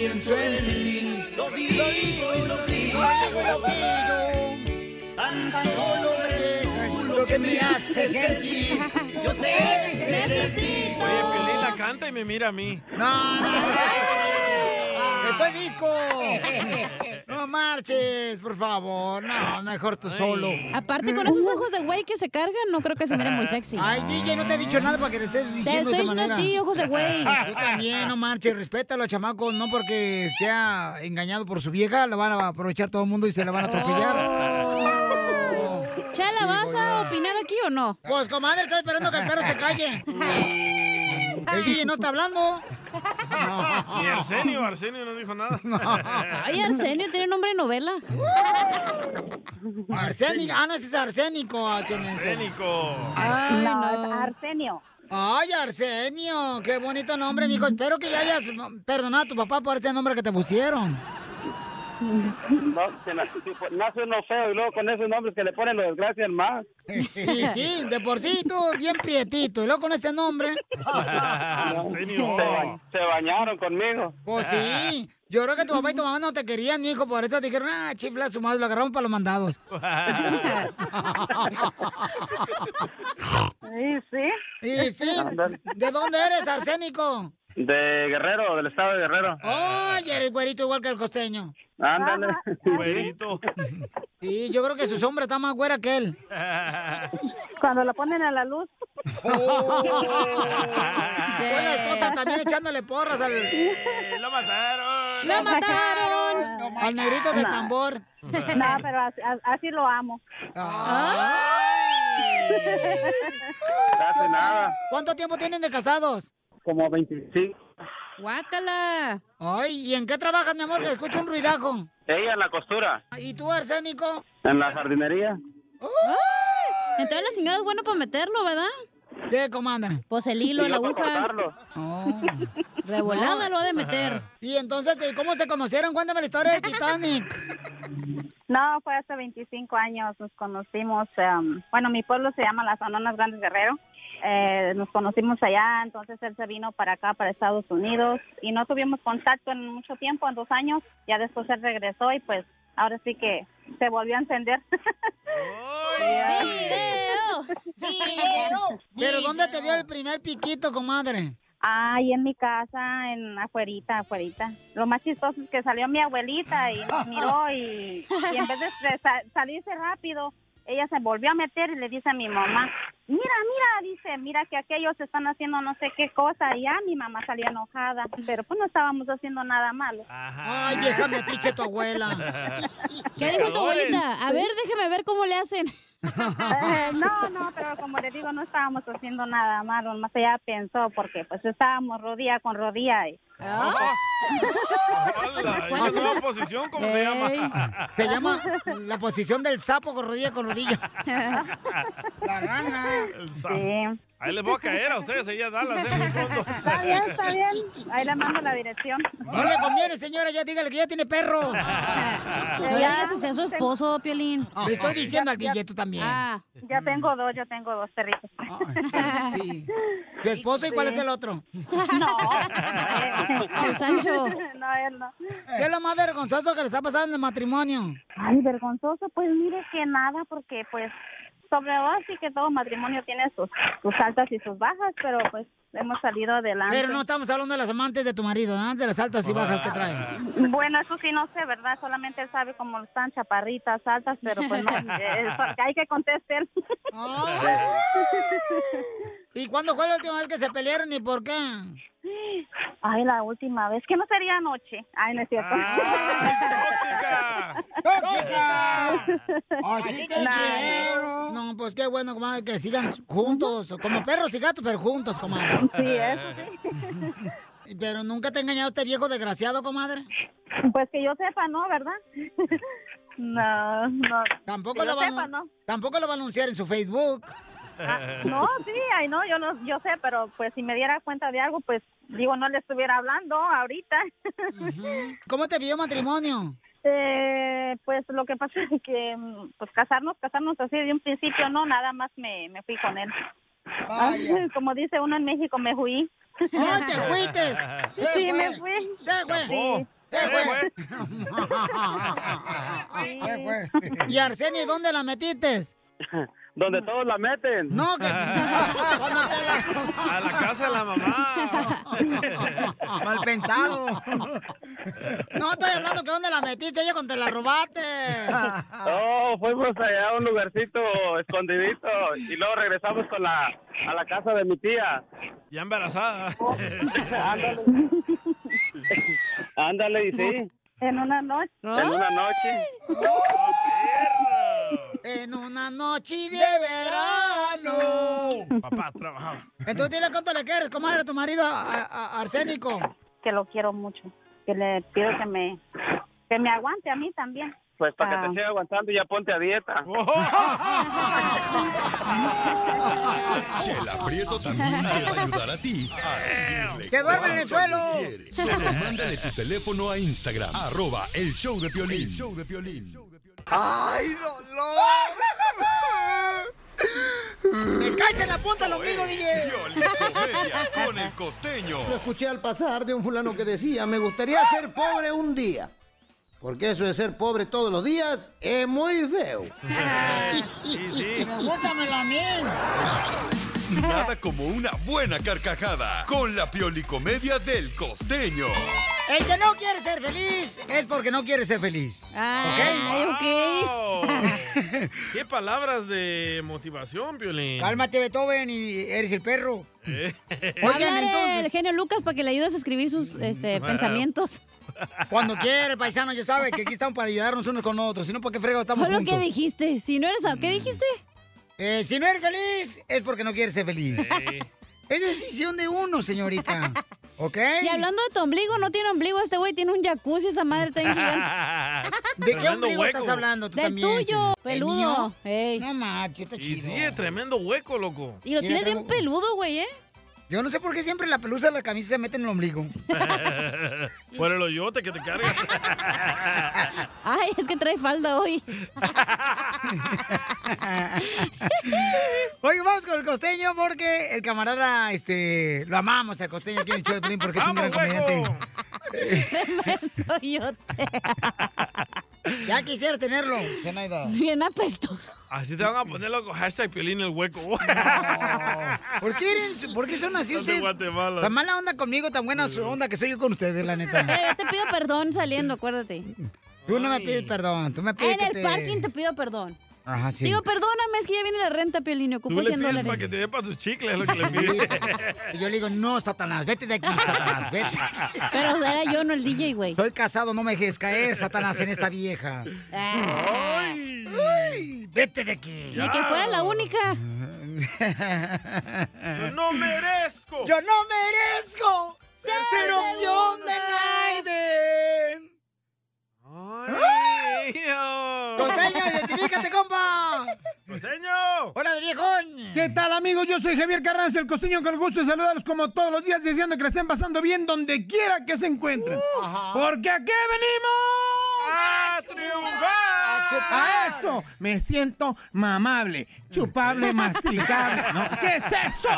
Pienso en ti. Lo digo y lo digo. Tan solo eres tú lo que me hace sentir. Yo te necesito. (laughs) Oye, Piolín la canta y me mira a mí. No, no. Estoy visco. No marches, por favor. No, mejor tú solo. Aparte, con esos ojos de güey que se cargan, no creo que se miren muy sexy. Ay, DJ, no te he dicho nada para que le estés diciendo de estoy diciendo a ti, ojos de güey. (laughs) Tú también, no marches, respétalo, chamaco. No porque sea engañado por su vieja, la van a aprovechar todo el mundo y se la van a atropellar. Chala, ¿vas a opinar aquí o no? Pues, comadre, estoy esperando que el perro se calle. (laughs) El DJ no está hablando. (laughs) Ni Arsenio, Arsenio no dijo nada. Ay, Arsenio tiene nombre de novela. Arsénico. Ah, no, ese es arsénico. ah, Arsénico. Ay, No, no. es Arsenio. Ay, Arsenio. Qué bonito nombre, mijo. Espero que ya hayas perdonado a tu papá por ese nombre que te pusieron. No, se nace, nace uno feo y luego con esos nombres que le ponen lo desgracian más. Sí, sí, de por sí tú bien prietito. Y luego con ese nombre. (laughs) se, ba- se bañaron conmigo. Pues sí. Yo creo que tu papá y tu mamá no te querían, hijo, por eso te dijeron, ah, chifla su madre, lo agarraron para los mandados. Sí, (laughs) sí. (laughs) Y sí. ¿De dónde eres, Arsénico? De Guerrero, del estado de Guerrero. Oye, eres güerito igual que el costeño. Ándale. Güerito. Sí, yo creo que su sombra está más güera que él. Cuando lo ponen a la luz. Oh. La esposa también echándole porras al... ¡Lo mataron! ¡Lo mataron! Al negrito del No. tambor. No, pero así, así lo amo. Hace nada. ¿Cuánto tiempo tienen de casados? Como 25. ¡Guácala! Ay, ¿y en qué trabajas, mi amor? Que escucho un ruidajo. Ella en la costura, ¿Y tú, Arsénico? en la jardinería. Entonces la señora es buena para meterlo, ¿verdad? ¿Qué, comadre? Pues el hilo, la aguja. cortarlo. Oh. Revolada lo ha de meter. Y entonces, ¿y ¿cómo se conocieron? Cuéntame la historia de Titanic. No, fue hace 25 años, nos conocimos, em, bueno, mi pueblo se llama Las Anonas Grandes Guerrero, Eh, nos conocimos allá, entonces él se vino para acá, para Estados Unidos, y no tuvimos contacto en mucho tiempo, en dos años, ya después él regresó y pues ahora sí que se volvió a encender. (laughs) (laughs) ¿Pero dónde te dio el primer piquito, comadre? Ay, en mi casa, en afuerita, afuerita. Lo más chistoso es que salió mi abuelita y nos (laughs) miró y, y en vez de sa- salirse rápido, ella se volvió a meter y le dice a mi mamá, mira, mira, dice, mira que aquellos están haciendo no sé qué cosa. Y ya mi mamá salió enojada, pero pues no estábamos haciendo nada malo. Ay, vieja metiche tu abuela. (laughs) ¿Qué dijo tu abuelita? A ver, déjeme ver cómo le hacen. Eh, no, no, pero como le digo, no estábamos haciendo nada malo, más ella pensó porque pues estábamos rodilla con rodilla y... (laughs) ¡Hala! ¿Y esa nueva posición cómo se llama? Se llama la posición del sapo con rodilla con rodilla. (laughs) La rana. El sapo. Ahí les voy a caer a ustedes, ella Dallas, en el fondo. (laughs) Está bien, está bien. Ahí le mando la dirección. No le conviene, señora, ya dígale que ya tiene perro. No le así a su esposo, Piolín. Le estoy diciendo al DJ, tú también. Ah. Ya tengo dos, yo tengo dos perritos. ¿Tu esposo y cuál Sí. es el otro? No. (laughs) El Sancho. No, él no. ¿Qué es lo más vergonzoso que les ha pasado en el matrimonio? Ay, vergonzoso, pues mire que nada, porque pues sobre todo sí que todo matrimonio tiene sus, sus altas y sus bajas, pero pues hemos salido adelante. Pero no estamos hablando de las amantes de tu marido, ¿no? De las altas y bajas que trae. Bueno, eso sí no sé, ¿verdad? Solamente él sabe cómo están chaparritas, altas, pero pues no, (laughs) eh, hay que contestar. (laughs) ¿Y cuándo fue la última vez que se pelearon y por qué? Ay, la última vez, que no sería anoche. Ay, no es cierto. (laughs) ¡Tóxica! Así te quiero. No, pues qué bueno, comadre, que sigan juntos, como perros y gatos, pero juntos, comadre. Sí, eso (laughs) Pero nunca te ha engañado este viejo desgraciado, comadre. Pues que yo sepa, ¿no? ¿Verdad? (laughs) No, no. Tampoco Que lo, va, sepa, ¿no? tampoco lo va a anunciar en su Facebook. Ah, no, sí, ay, no, yo no, yo sé, pero pues si me diera cuenta de algo, pues digo, no le estuviera hablando ahorita. ¿Cómo te pidió matrimonio? Eh, pues lo que pasa es que, pues casarnos, casarnos así de un principio, no, nada más me, me fui con él. Vaya. Como dice uno en México, me fui. ¡Ay, te fuites! (laughs) Sí, me fui. ¡Te fue! (laughs) Sí. ¡Te fue! ¿Qué fue? ¿Y Arsenio, dónde la metiste? (laughs) Donde todos la meten. No, que... (laughs) A la casa de la mamá. (laughs) Mal pensado. No, estoy hablando que dónde la metiste, ella cuando te la robaste. Oh, fuimos allá a un lugarcito escondidito y luego regresamos con la, a la casa de mi tía. Ya embarazada. Ándale. Ándale, y sí. En una noche. En una noche. En una noche de verano. Papá trabajaba. Entonces dile cuánto le quieres, comadre, a tu marido a- a- a- arsénico. Que lo quiero mucho. Que le pido que me, que me aguante a mí también. Pues para que Ah. te siga aguantando ya ponte a dieta. (laughs) Chela Prieto también te va a ayudar a ti a decirle ¡Que duerme en el suelo! Solo mándale tu teléfono a Instagram, arroba el show de Piolín. El show de Piolín. ¡Ay, dolor! (laughs) ¡Me caes en la punta del ombligo, DJ! Comedia con el costeño. Lo escuché al pasar de un fulano que decía, me gustaría ser pobre un día. Porque eso de ser pobre todos los días es muy feo. (laughs) ¡Pregúntamelo a mí! Nada como una buena carcajada con la piolicomedia del costeño. El que no quiere ser feliz es porque no quiere ser feliz. Ay, Wow. (laughs) ¿Qué palabras de motivación, Piolín? Cálmate, Beethoven, y eres el perro. Eh. Oigan, entonces- el genio Lucas para que le ayudes a escribir sus este, Bueno. pensamientos. Cuando quiere, paisano, ya sabe que aquí estamos para ayudarnos unos con otros. Si no, ¿por qué frego estamos Fue lo que dijiste. Si no eres... ¿Qué dijiste? Eh, si no eres feliz, es porque no quieres ser feliz. (laughs) Es decisión de uno, señorita. (laughs) ¿Ok? Y hablando de tu ombligo, no tiene ombligo este güey, tiene un jacuzzi, esa madre está en (laughs) gigante. ¿De qué Tremendo ombligo hueco. estás hablando tú Del también? tuyo, ¿El peludo. mío? No, macho, está Y chido. sí, tremendo hueco, loco. Y lo tienes bien peludo, güey, ¿eh? Yo no sé por qué siempre la pelusa de la camisa se mete en el ombligo. (laughs) Por el hoyote que te cargas. (laughs) Ay, es que trae falda hoy. (laughs) Oye, vamos con el costeño porque el camarada, este, lo amamos al costeño aquí en el show de Pelín porque es un gran comediante. Tremendo yote. Ya quisiera tenerlo, Zenaida. Bien apestoso. Así te van a poner loco. Hashtag Piolín el hueco. ¿Por qué, eres- por qué son así ustedes? Guatemala. Tan mala onda conmigo, tan buena onda que soy yo con ustedes, la neta. Pero (laughs) yo te pido perdón saliendo, acuérdate. Tú no me pides perdón, tú me pides En que el te- parking te pido perdón. Ajá, sí. Digo, perdóname, es que ya viene la renta, Piolín, Tú ocupo le 100 pides para dólares. que te dé para tus chicles, es lo que le pides. Y yo le digo, no, Satanás, vete de aquí, Satanás, vete. Pero era yo, no el DJ, güey. Soy casado, no me dejes caer, Satanás, en esta vieja. Ay. Ay, vete de aquí. Ni que fuera la única. Yo no merezco. Yo no merezco ser opción de Naiden. Ay, Costeño, identifícate, compa. ¡Costeño! ¡Hola, viejón! ¿Qué tal amigos? Yo soy Javier Carranza, el costeño con el gusto de saludarlos como todos los días, deseando que la estén pasando bien donde quiera que se encuentren. Porque aquí venimos ¡A triunfar! a eso. Me siento mamable, chupable, (laughs) masticable. ¿no? ¿Qué es eso?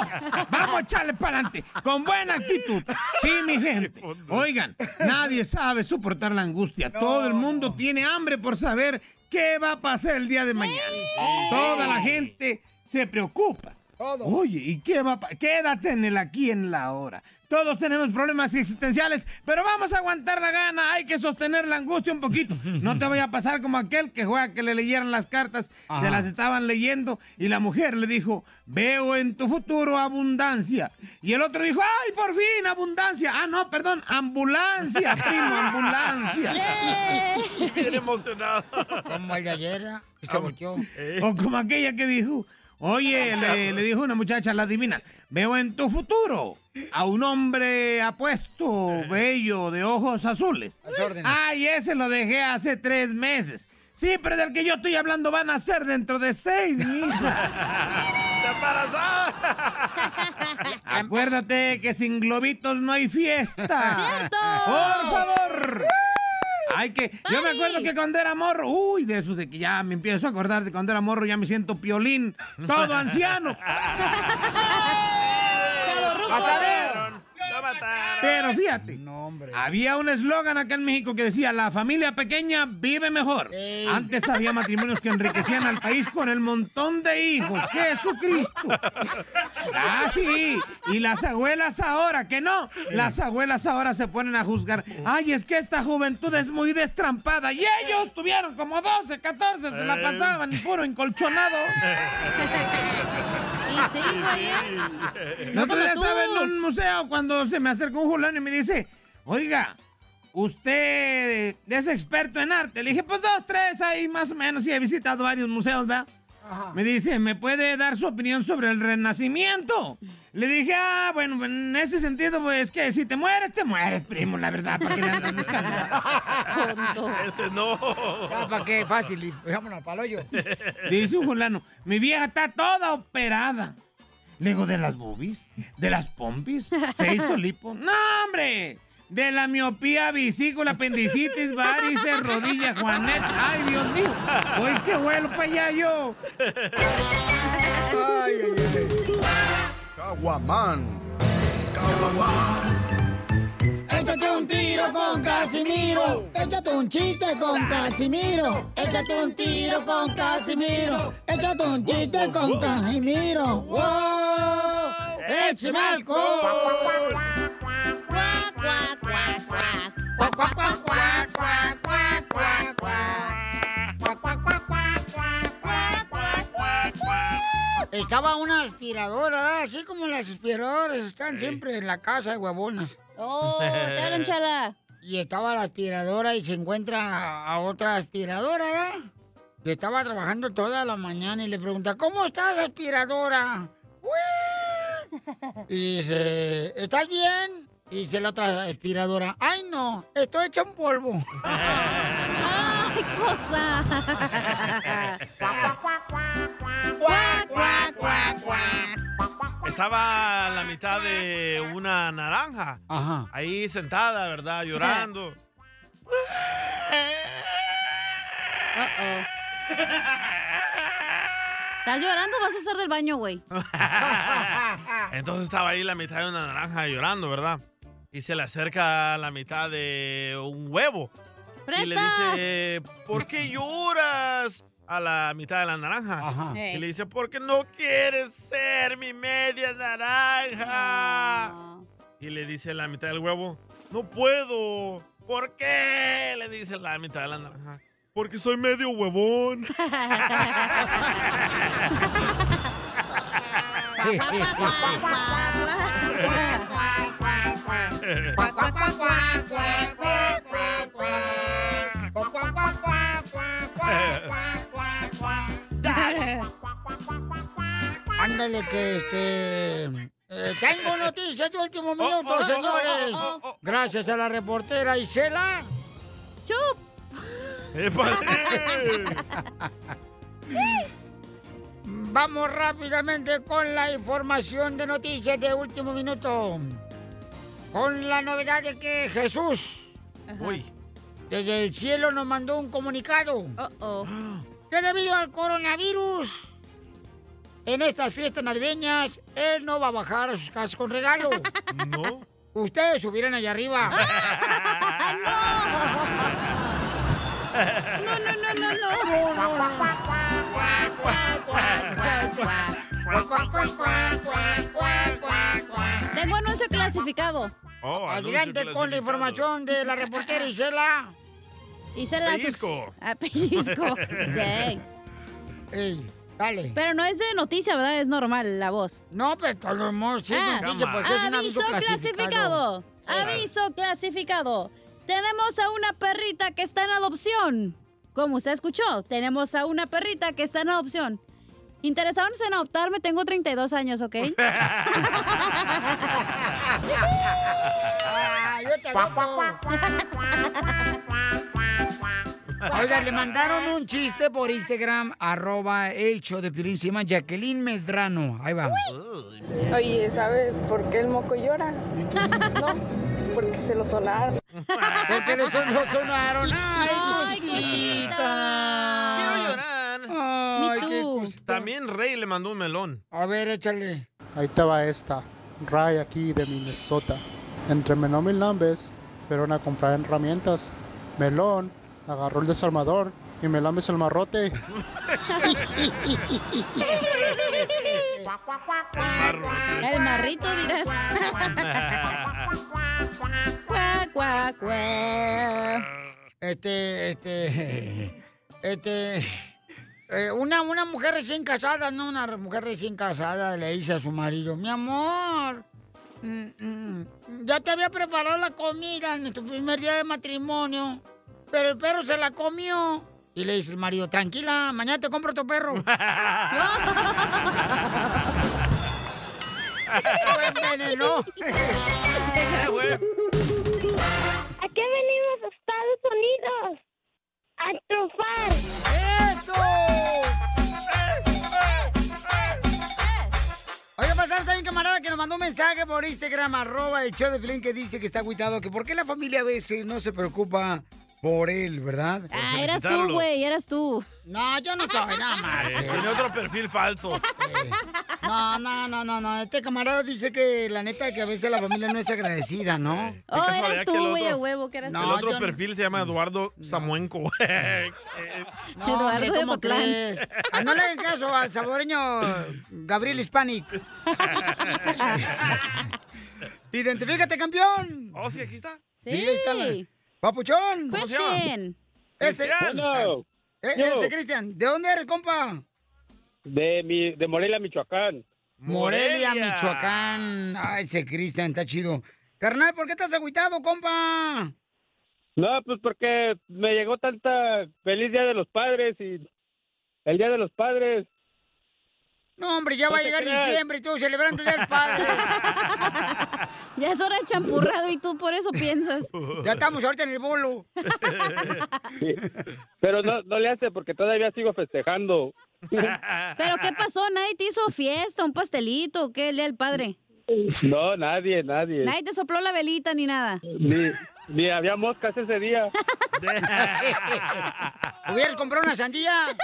Vamos a echarle para adelante, con buena actitud. Sí, mi gente. Oigan, nadie sabe soportar la angustia. Todo el mundo tiene hambre por saber qué va a pasar el día de mañana. Toda la gente se preocupa. Oye, ¿y qué va Quédate en el aquí en la hora. Todos tenemos problemas existenciales, pero vamos a aguantar la gana. Hay que sostener la angustia un poquito. (laughs) No te vaya a pasar como aquel que juega que le leyeran las cartas, Ajá. se las estaban leyendo y la mujer le dijo, veo en tu futuro abundancia. Y el otro dijo, ay, por fin, abundancia. Ah, no, perdón, ambulancias, (laughs) primo, ambulancias. (laughs) Bien emocionado. Como el de ayer, ¿eh? Se volteó. O como aquella que dijo, oye, (laughs) le, le dijo una muchacha, la divina, veo en tu futuro a un hombre apuesto, bello, de ojos azules. Ay, ese lo dejé hace tres meses. Sí, pero del que yo estoy hablando van a ser dentro de seis, mija. (laughs) (laughs) Acuérdate que sin globitos no hay fiesta. ¡Cierto! Por favor. Ay, que yo me acuerdo que cuando era morro, uy, de eso de que ya me empiezo a acordar de cuando era morro, ya me siento piolín, todo anciano. ¡Vas a ver! Pero fíjate, había un eslogan acá en México que decía, la familia pequeña vive mejor. Antes había matrimonios que enriquecían al país con el montón de hijos. Jesucristo. Ah, sí. Y las abuelas ahora, que no. Las abuelas ahora se ponen a juzgar. Ay, es que esta juventud es muy destrampada. Y ellos tuvieron como 12, 14, se la pasaban puro encolchonado. (laughs) Y sí, (laughs) güey. ¿eh? El otro día como tú. estaba en un museo cuando se me acercó un fulano y me dice, oiga, usted es experto en arte. Le dije, pues dos, tres, ahí más o menos, y he visitado varios museos, ¿verdad? Me dice, ¿me puede dar su opinión sobre el renacimiento? Le dije, ah, bueno, en ese sentido, pues que si te mueres, te mueres, primo, la verdad, ¿para qué le andas buscando? (laughs) Ese no. Ya, ¿para qué? Fácil, y vámonos al hoyo. Dice un fulano, mi vieja está toda operada. Le digo, ¿de las boobies? ¿De las pompis? ¿Se hizo lipo? ¡No, hombre! De la miopía, vesícula, apendicitis, varices, rodilla, Juanet. ¡Ay, Dios mío! ¡Hoy qué vuelo para allá yo! Ay, ay, ay. Caguaman. Échate un tiro con Casimiro. Échate un chiste con Casimiro. Échate un tiro con Casimiro. Échate un chiste con Casimiro. ¡Wow! ¡Échame alcohol! Estaba una aspiradora, ¿eh? así como las aspiradoras están siempre en la casa de huevonas. ¡Oh, hablan, chala! (laughs) Y estaba la aspiradora y se encuentra a otra aspiradora, ¿verdad? Que estaba trabajando toda la mañana y le pregunta, ¿cómo estás, aspiradora? "Uy". (laughs) Y dice, ¿estás bien? Y dice la otra aspiradora, ¡ay no! Estoy hecha un polvo. (laughs) ¡Ay, cosa! Estaba a la mitad de una naranja. Ajá. Ahí sentada, ¿verdad? Llorando. ¿Estás llorando o vas a hacer del baño, güey? (laughs) Entonces estaba ahí la mitad de una naranja llorando, ¿verdad? Y se le acerca a la mitad de un huevo. Y le dice, ¿por qué lloras? A la mitad de la naranja. Ey. Y le dice, porque no quieres ser mi media naranja. Y le dice la mitad del huevo, no puedo. ¿Por qué? Le dice la mitad de la naranja. Porque soy medio huevón. Ándale que este... eh, tengo noticias de último minuto, oh, oh, señores. oh, oh, Gracias a la reportera Isela. ¡Chup! (laughs) Vamos rápidamente con la información de noticias de último minuto. Con la novedad de que Jesús Uy. desde el cielo nos mandó un comunicado. Que debido al coronavirus, en estas fiestas navideñas, él no va a bajar a sus casas con regalo. (laughs) No. Ustedes subieran allá arriba. (laughs) No, no, no, no, no. Tengo anuncio clasificado. Oh, Adelante con la información de la reportera Isela. Isela. Pellizco. Ah, pellizco. Dang. (laughs) Ey, dale. Pero no es de noticia, ¿verdad? Es normal la voz. No, pero todos modos sí es noticia porque es un aviso aviso clasificado. clasificado. Aviso clasificado. Tenemos a una perrita que está en adopción. Como usted escuchó, tenemos a una perrita que está en adopción. Interesados en adoptarme, tengo 32 años, ¿ok? (laughs) (laughs) Ah, yo te. Oiga, le mandaron un chiste por Instagram, arroba el show de Piolín, se llama Jacqueline Medrano. Ahí va. Oye, ¿sabes por qué el moco llora? No, porque se lo sonaron. Porque le son- lo sonaron. ¡Ay, Ay, cosita! Quiero llorar. Ay, qué cosita. También Rey le mandó un melón. A ver, échale. Ahí te va esta. Ray aquí de Minnesota. Entre Melón y Lambes fueron a comprar herramientas. Melón agarró el desarmador y me lambes el marrote. El marrito dirás. Cuá, cuá, cuá. Este, este, este, eh, una, una mujer recién casada, no una mujer recién casada, le dice a su marido, mi amor, mm, mm, ya te había preparado la comida en tu primer día de matrimonio, pero el perro se la comió. Y le dice el marido, tranquila, mañana te compro tu perro. (laughs) ¿A qué venimos a Estados Unidos? A triunfar. ¡Eso! Oye, pasar, está bien camarada que nos mandó un mensaje por Instagram, arroba el show de Pelín, que dice que está agüitado, que por qué la familia a veces no se preocupa por él, ¿verdad? Ah, eras tú, güey, eras tú. No, yo no soy nada más. Eh, tiene otro perfil falso. No, no, no, no, no. Este camarada dice que la neta que a veces la familia no es agradecida, ¿no? Qué casualidad que el otro- huevo, que eras el tú. otro yo no- perfil se llama Eduardo Samuenco. No, (laughs) hombre, de ¿cómo crees? Ah, no le hagan caso al saboreño Gabriel Hispanic. (laughs) Identifícate, campeón. Oh, sí, aquí está. Sí, ahí está. la- Papuchón. Christian. Ese, Cristian. Bueno. Eh, ese Cristian. ¿De dónde eres, compa? De, mi, de Morelia, Michoacán. Morelia, Michoacán. Ay, ese Cristian, está chido. Carnal, ¿por qué estás agüitado, compa? No, pues porque me llegó tanta feliz Día de los Padres y el Día de los Padres. No, hombre, ya No va a llegar diciembre y tú celebrando el Día del Padre. (laughs) Ya es hora de champurrado y tú por eso piensas. Ya estamos ahorita en el bolo. (laughs) Pero no, no le hace porque todavía sigo festejando. (laughs) ¿Pero qué pasó? ¿Nadie te hizo fiesta, un pastelito o qué el día del padre? No, nadie, nadie. Nadie te sopló la velita ni nada. Ni, ni había moscas ese día. ¿Hubieras comprado una sandía?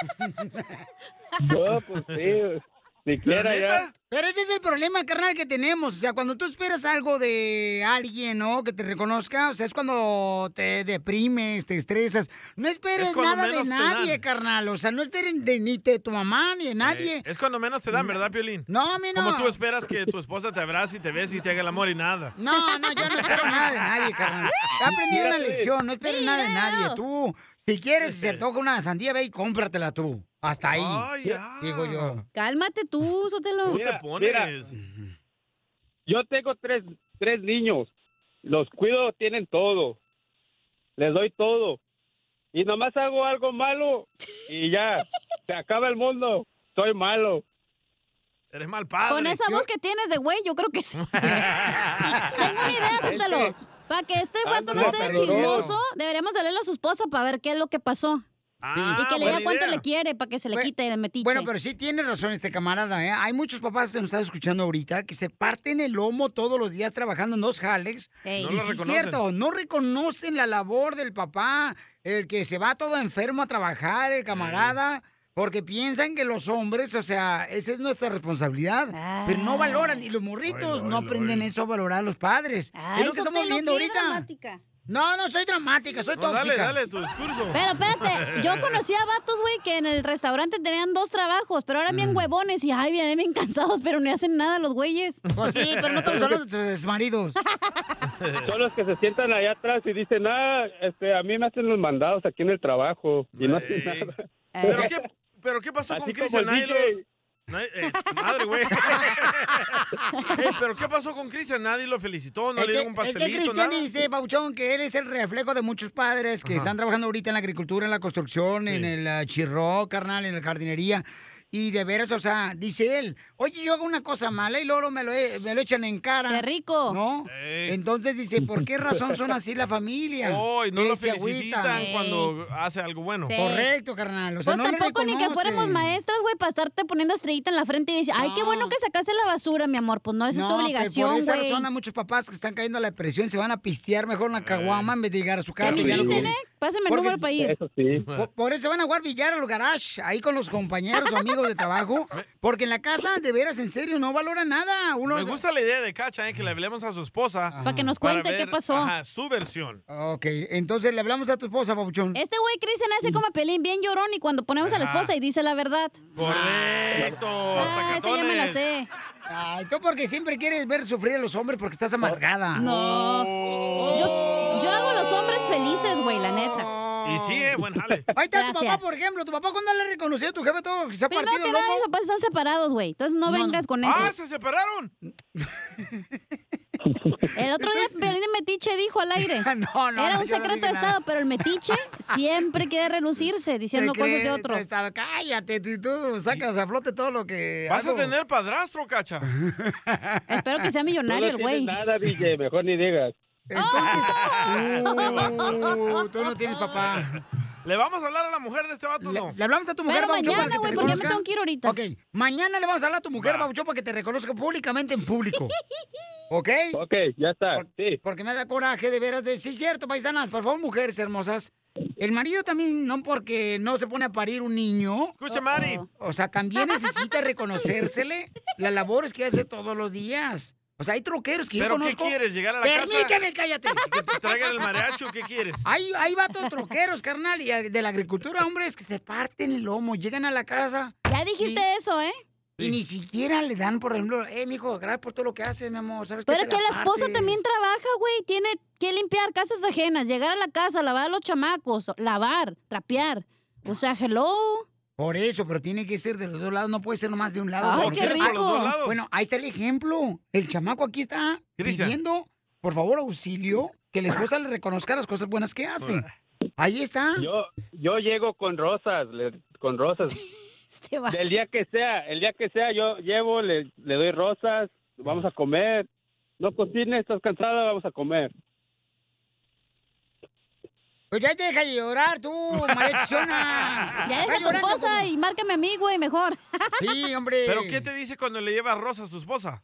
No, pues sí. Siquiera ya. Pero ese es el problema, carnal, que tenemos. O sea, cuando tú esperas algo de alguien, ¿no? Que te reconozca, o sea, es cuando te deprimes, te estresas. No esperes Es nada de nadie, carnal. O sea, no esperen de ni de tu mamá ni de nadie. Es cuando menos te dan, ¿verdad, Piolín? No, a mí no. Como tú esperas que tu esposa te abrace y te bese y te haga el amor y nada. No, no, yo no espero nada de nadie, carnal. He aprendido una lección, no esperes nada de nadie. Tú, si quieres, si se toca una sandía, ve y cómpratela tú. Hasta ahí. Ay, ya. Digo yo. Cálmate tú, Sotelo. Mira, mira, yo tengo tres, tres niños. Los cuido, tienen todo. Les doy todo. Y nomás hago algo malo y ya, se acaba el mundo. Soy malo. Eres mal padre. Con esa voz que tienes de güey, yo creo que sí. (laughs) Tengo una idea, Sotelo. Para que este vato no esté chismoso, deberíamos hablarle a su esposa para ver qué es lo que pasó. Y que le diga cuánto idea. le quiere para que se le Bu- quite el metiche. Bueno, pero sí tiene razón este camarada, ¿eh? Hay muchos papás que nos están escuchando ahorita que se parten el lomo todos los días trabajando en dos jales. Ey. Y No sí lo es reconocen. cierto, no reconocen la labor del papá, el que se va todo enfermo a trabajar, el camarada. Porque piensan que los hombres, o sea, esa es nuestra responsabilidad. Pero no valoran. Y los morritos no aprenden eso a valorar a los padres. Ay, es lo que estamos viendo ahorita. dramática. No, no soy dramática, soy No, tóxica. dale, dale tu discurso. Pero espérate, (laughs) yo conocí a vatos, güey, que en el restaurante tenían dos trabajos, pero eran Mm. bien huevones y, ay, vienen bien cansados, pero no hacen nada los güeyes. Pues sí, pero no estamos hablando de tus maridos. (laughs) Son los que se sientan allá atrás y dicen, ah, este, a mí me hacen los mandados aquí en el trabajo y no hacen nada. ¿Pero qué, pero qué pasó Así con como Cristian? Nadie- eh, madre, güey. (laughs) Ey, pero ¿qué pasó con Cristian? Nadie lo felicitó, no Es le que, dio un es que pastelito, Cristian dice, Pauchón, que él es el reflejo de muchos padres que Ajá. están trabajando ahorita en la agricultura, en la construcción, en el ah, chirro, carnal, en la jardinería. Y de veras, o sea, dice él, oye, yo hago una cosa mala y luego me lo, e- me lo echan en cara. ¡Qué rico! ¿No? Entonces dice, ¿por qué razón son así la familia? Oh, y no lo felicitan cuando hace algo bueno. Sí. Correcto, carnal. O sea, pues no tampoco ni que fuéramos maestras, güey, para estarte poniendo estrellita en la frente y decir, ay, qué bueno que sacaste la basura, mi amor. Pues no, esa es tu No, que obligación, Por esa güey. razón hay muchos papás que están cayendo a la depresión, se van a pistear mejor una caguama en vez de llegar a su casa. Y ya no Pásenme el Porque- número para ir. Eso sí. Por, por eso van a jugar billar al garage, ahí con los compañeros o amigos de trabajo. Porque en la casa, de veras, en serio, no valora nada. Uno... Me gusta la idea de Cacha, eh, que le hablemos a su esposa. Para que nos cuente qué ver, pasó. Ajá, su versión. Ok, entonces le hablamos a tu esposa, Papuchón. Este güey Cristian hace como pelín bien llorón y cuando ponemos a la esposa y dice la verdad. Correcto. Ah, esa ya me la sé. Ay, tú porque siempre quieres ver sufrir a los hombres porque estás amargada. No. Yo, yo hago felices, güey, la neta. Y sí, eh, buen jale. (laughs) Ahí está tu papá, por ejemplo. ¿Tu papá cuándo le reconoció a tu jefe todo que se ha Primero partido que el nada, lomo? mis papás están separados, güey. Entonces no, vengas con eso. ¡Ah, se separaron! (laughs) El otro día Pelín de Metiche dijo al aire. (laughs) no, no, Era no, un yo no secreto dije de nada. Estado, pero el Metiche siempre quiere relucirse diciendo ¿Te cosas crees? de otros. Estado- Cállate, tú, tú sacas a flote todo lo que Vas a hago. tener padrastro, Cacha. Espero que sea millonario no el güey. nada, DJ, mejor ni digas. Uh, tú no tienes papá. ¿Le vamos a hablar a la mujer de este vato o Le, no? le hablamos a tu mujer, Pero mañana, güey, porque ya me tengo que ir ahorita. Ok, mañana le vamos a hablar a tu mujer, Va. Pabuchón, para que te reconozca públicamente en público. (laughs) ¿Ok? Ok, ya está. Sí. Porque me da coraje de veras de... Sí, cierto, paisanas. Por favor, mujeres hermosas. El marido también, no porque no se pone a parir un niño. Escucha, Mari. O sea, también necesita reconocérsele las labores que hace todos los días. O sea, hay troqueros que yo ¿Pero qué conozco. quieres? ¿Llegar a la casa? Permíteme, cállate. (laughs) ¿Que te traigan el mariachi o qué quieres? Hay, hay vatos troqueros, carnal, y de la agricultura, hombres que se parten el lomo, llegan a la casa. Ya dijiste eso, ¿eh? Y ni siquiera le dan, por ejemplo, eh, mijo, gracias por todo lo que haces, mi amor. ¿Sabes Pero qué? que Te la esposa partes. también trabaja, güey. Tiene que limpiar casas ajenas, llegar a la casa, lavar a los chamacos, lavar, trapear. O sea, hello. Por eso, pero tiene que ser de los dos lados, no puede ser nomás de un lado. Ay, porque- qué rico. Por los dos lados. Bueno, ahí está el ejemplo. El chamaco aquí está Cristian. pidiendo, por favor, auxilio, que la esposa le reconozca las cosas buenas que hace. Ahí está. Yo, yo llego con rosas, le- con rosas. (laughs) Del día que sea, el día que sea, yo llevo, le, le doy rosas, vamos a comer. No cocines, estás cansada, vamos a comer. Pues ya te deja de llorar tú, (laughs) maldiciona. Ya deja a tu esposa y márcame a mí, güey, mejor. Sí, hombre. ¿Pero qué te dice cuando le llevas rosas a tu esposa?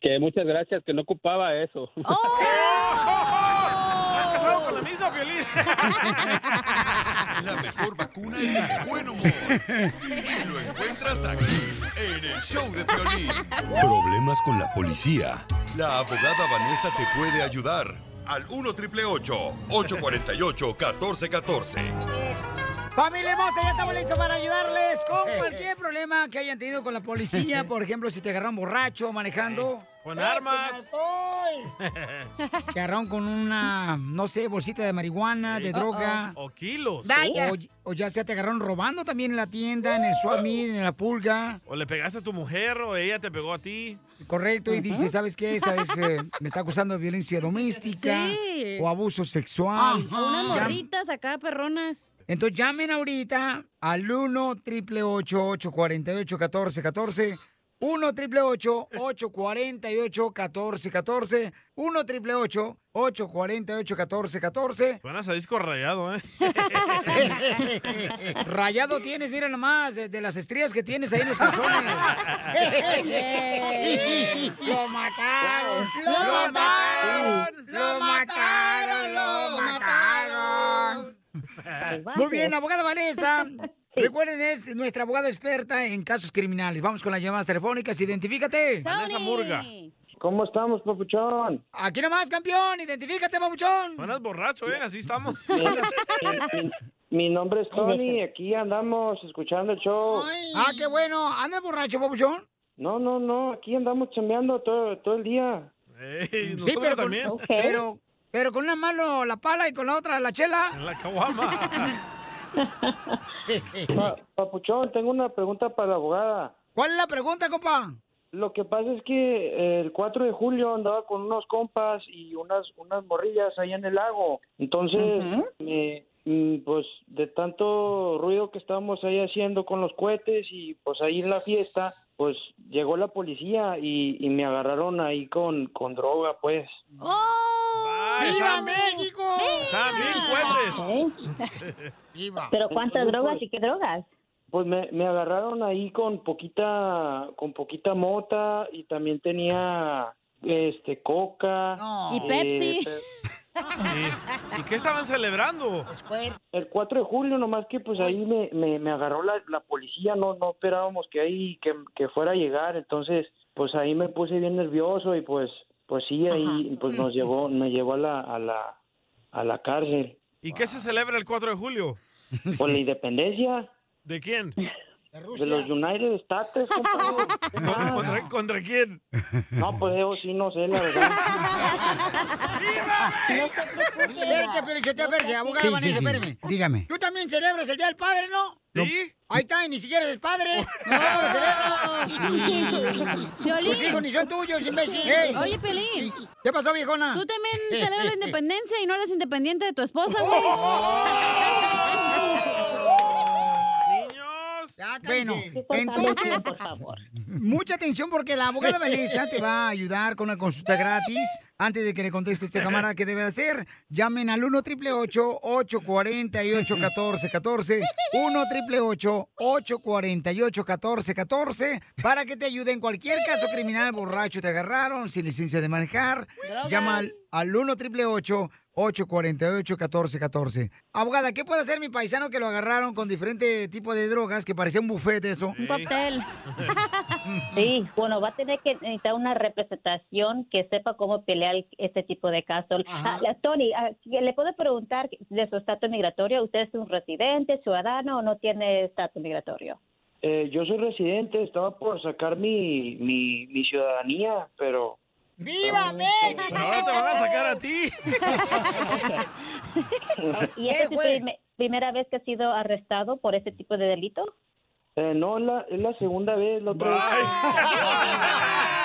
Que muchas gracias, que no ocupaba eso. (laughs) (laughs) ¿Estás casado con la misma, Piolín? La mejor vacuna es el buen humor. Y lo encuentras aquí, en el show de Piolín. Problemas con la policía. La abogada Vanessa te puede ayudar. Al 1 triple 848 1414. Familia hermosa, ya estamos listos para ayudarles con cualquier problema que hayan tenido con la policía. (laughs) Por ejemplo, si te agarran borracho manejando. Con armas. (laughs) Te agarraron con una, no sé, bolsita de marihuana, de droga. O kilos. O, o ya sea te agarraron robando también en la tienda, en el swap meet, en la pulga. O le pegaste a tu mujer o ella te pegó a ti. Correcto, y dice, ¿sabes qué? ¿Sabes? eh, me está acusando de violencia (laughs) doméstica Sí. o abuso sexual. O unas morritas acá, perronas. Entonces llamen ahorita al 1 triple 848 1414 1 triple 848 1414 1 triple 848 1414 Buenas a disco rayado, ¿eh? (laughs) Rayado tienes, mira nomás, de, de las estrías que tienes ahí en los calzones. (laughs) ¡Lo mataron! ¡Lo mataron! ¡Lo mataron! ¡Lo mataron! Muy bien, abogada Vanessa. (laughs) Recuerden, es nuestra abogada experta en casos criminales. Vamos con las llamadas telefónicas. Identifícate. Vanessa Murga. ¿Cómo estamos, papuchón? Aquí nomás, campeón. Identifícate, papuchón. Buenas borracho, ¿eh? Así estamos. (laughs) Mi, mi- mi nombre es Tony, aquí andamos escuchando el show. Ah, qué bueno. ¿Andas borracho, papuchón? No, no, no, aquí andamos chambeando todo, todo el día. Sí, pero con, pero, pero con una mano la pala y con la otra la chela. En la caguama. Pa- papuchón, tengo una pregunta para la abogada. ¿Cuál es la pregunta, compa? Lo que pasa es que el 4 de julio andaba con unos compas y unas unas morrillas ahí en el lago. Entonces, me- mm, pues de tanto ruido que estábamos ahí haciendo con los cohetes y pues ahí en la fiesta, pues llegó la policía y, y me agarraron ahí con, con droga, pues. ¡Viva México! (laughs) ¡Viva! ¿Pero cuántas drogas y qué drogas? Pues me, me agarraron ahí con poquita con poquita mota y también tenía este coca Y eh, (laughs) Pepsi. ¿Y qué estaban celebrando? El 4 de julio, nomás que pues ahí me, me, me agarró la, la policía, no no esperábamos que ahí que, que fuera a llegar, entonces pues ahí me puse bien nervioso y pues pues sí ahí pues nos llevó me llevó a la a la a la cárcel ¿Y qué se celebra el 4 de julio? por la independencia ¿De quién? (laughs) de los United States, (laughs) compadre. ¿Qué más? ¿Contra, contra quién? No, pues yo sí no sé, la verdad. Espérate, pero yo te espérate, sí, Vanessa, sí. espérame. Dígame. Tú también celebras el Día del Padre, ¿no? ¿Sí? Ahí está, y ni siquiera eres padre. No, lo celebro. (laughs) Violín. Tus hijos ni son tuyos, imbécil. Ey. Oye, Pelín. ¿Qué pasó, viejona? Tú también celebras la (laughs) independencia y no eres independiente de tu esposa, güey. Bueno, entonces, por favor. mucha atención porque la abogada (laughs) Vanessa te va a ayudar con una consulta gratis. Antes de que le conteste este (laughs) camarada qué debe hacer, llamen al 1 888 848 1414 1 888 848 1414 para que te ayude en cualquier caso criminal, borracho te agarraron, sin licencia de manejar. Drogas. Llama al, al 1 888 848 1414 Abogada, ¿qué puede hacer mi paisano que lo agarraron con diferente tipo de drogas que parecía un buffet de eso? Un cóctel. Sí, bueno, va a tener que necesitar una representación que sepa cómo pelear este tipo de casos. Ah, Tony, ah, ¿le puedo preguntar de su estatus migratorio? ¿Usted es un residente, ciudadano o no tiene estatus migratorio? Eh, yo soy residente, estaba por sacar mi, mi, mi ciudadanía, pero... ¡Viva México! Pero ahora te van a sacar a ti. (laughs) ¿Y esta es su prim- primera vez que ha sido arrestado por este tipo de delito? Eh, no, es la, es la segunda vez, la otra vez... (laughs)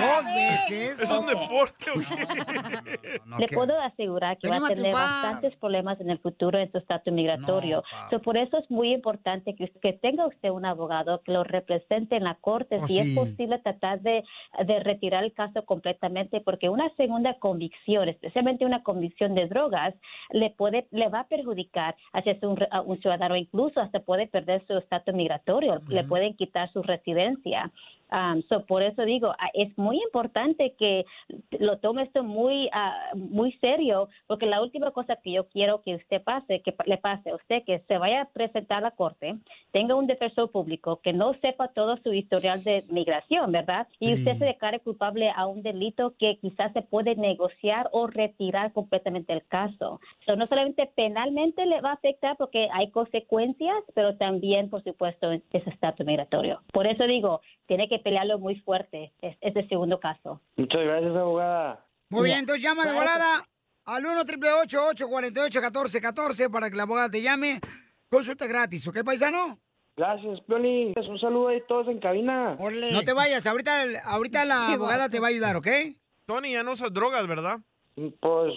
Dos veces. ¿Es un deporte o Le puedo asegurar que va Venimos a a tener bastantes problemas en el futuro en su estatus migratorio. So, por eso es muy importante que, que tenga usted un abogado que lo represente en la corte, Oh, si sí. es posible tratar de, de retirar el caso completamente, porque una segunda convicción, especialmente una convicción de drogas, le puede le va a perjudicar hacia un, re- a un ciudadano, incluso hasta puede perder su estatus migratorio, le pueden quitar su residencia. Um, so, por eso digo, ah, es muy importante que lo tome esto muy ah, muy serio, porque la última cosa que yo quiero que usted pase, que le pase a usted, que se vaya a presentar a la corte, tenga un defensor público que no sepa todo su historial de migración, ¿verdad? Y usted se declare culpable a un delito que quizás se puede negociar o retirar completamente el caso. So, no solamente penalmente le va a afectar porque hay consecuencias, pero también, por supuesto, es ese estatus migratorio. Por eso digo, tiene que pelearlo muy fuerte, es, ese segundo caso. Muchas gracias, abogada. Muy bien, entonces llama de volada al 1 888 848 1414 para que la abogada te llame. Consulta gratis, ¿ok, paisano? Gracias, Piolín. Un saludo ahí todos en cabina. No te vayas, ahorita, ahorita la Sí, abogada vas. te va a ayudar, ¿ok? Tony, ya no usas drogas, ¿verdad? Pues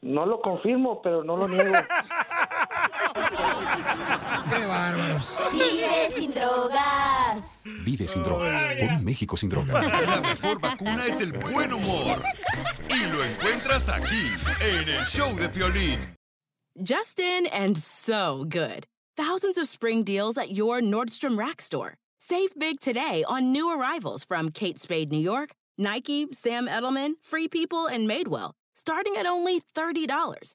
no lo confirmo, pero no lo niego. (laughs) Qué bárbaros. Vive sin drogas. Vive sin drogas. Por un México sin drogas. La mejor vacuna es el buen humor. Y lo encuentras aquí, en el show de Piolín. Justin and so good. Thousands of spring deals at your Nordstrom Rack store. Save big today on new arrivals from Kate Spade New York, Nike, Sam Edelman, Free People, and Madewell, starting at only $30.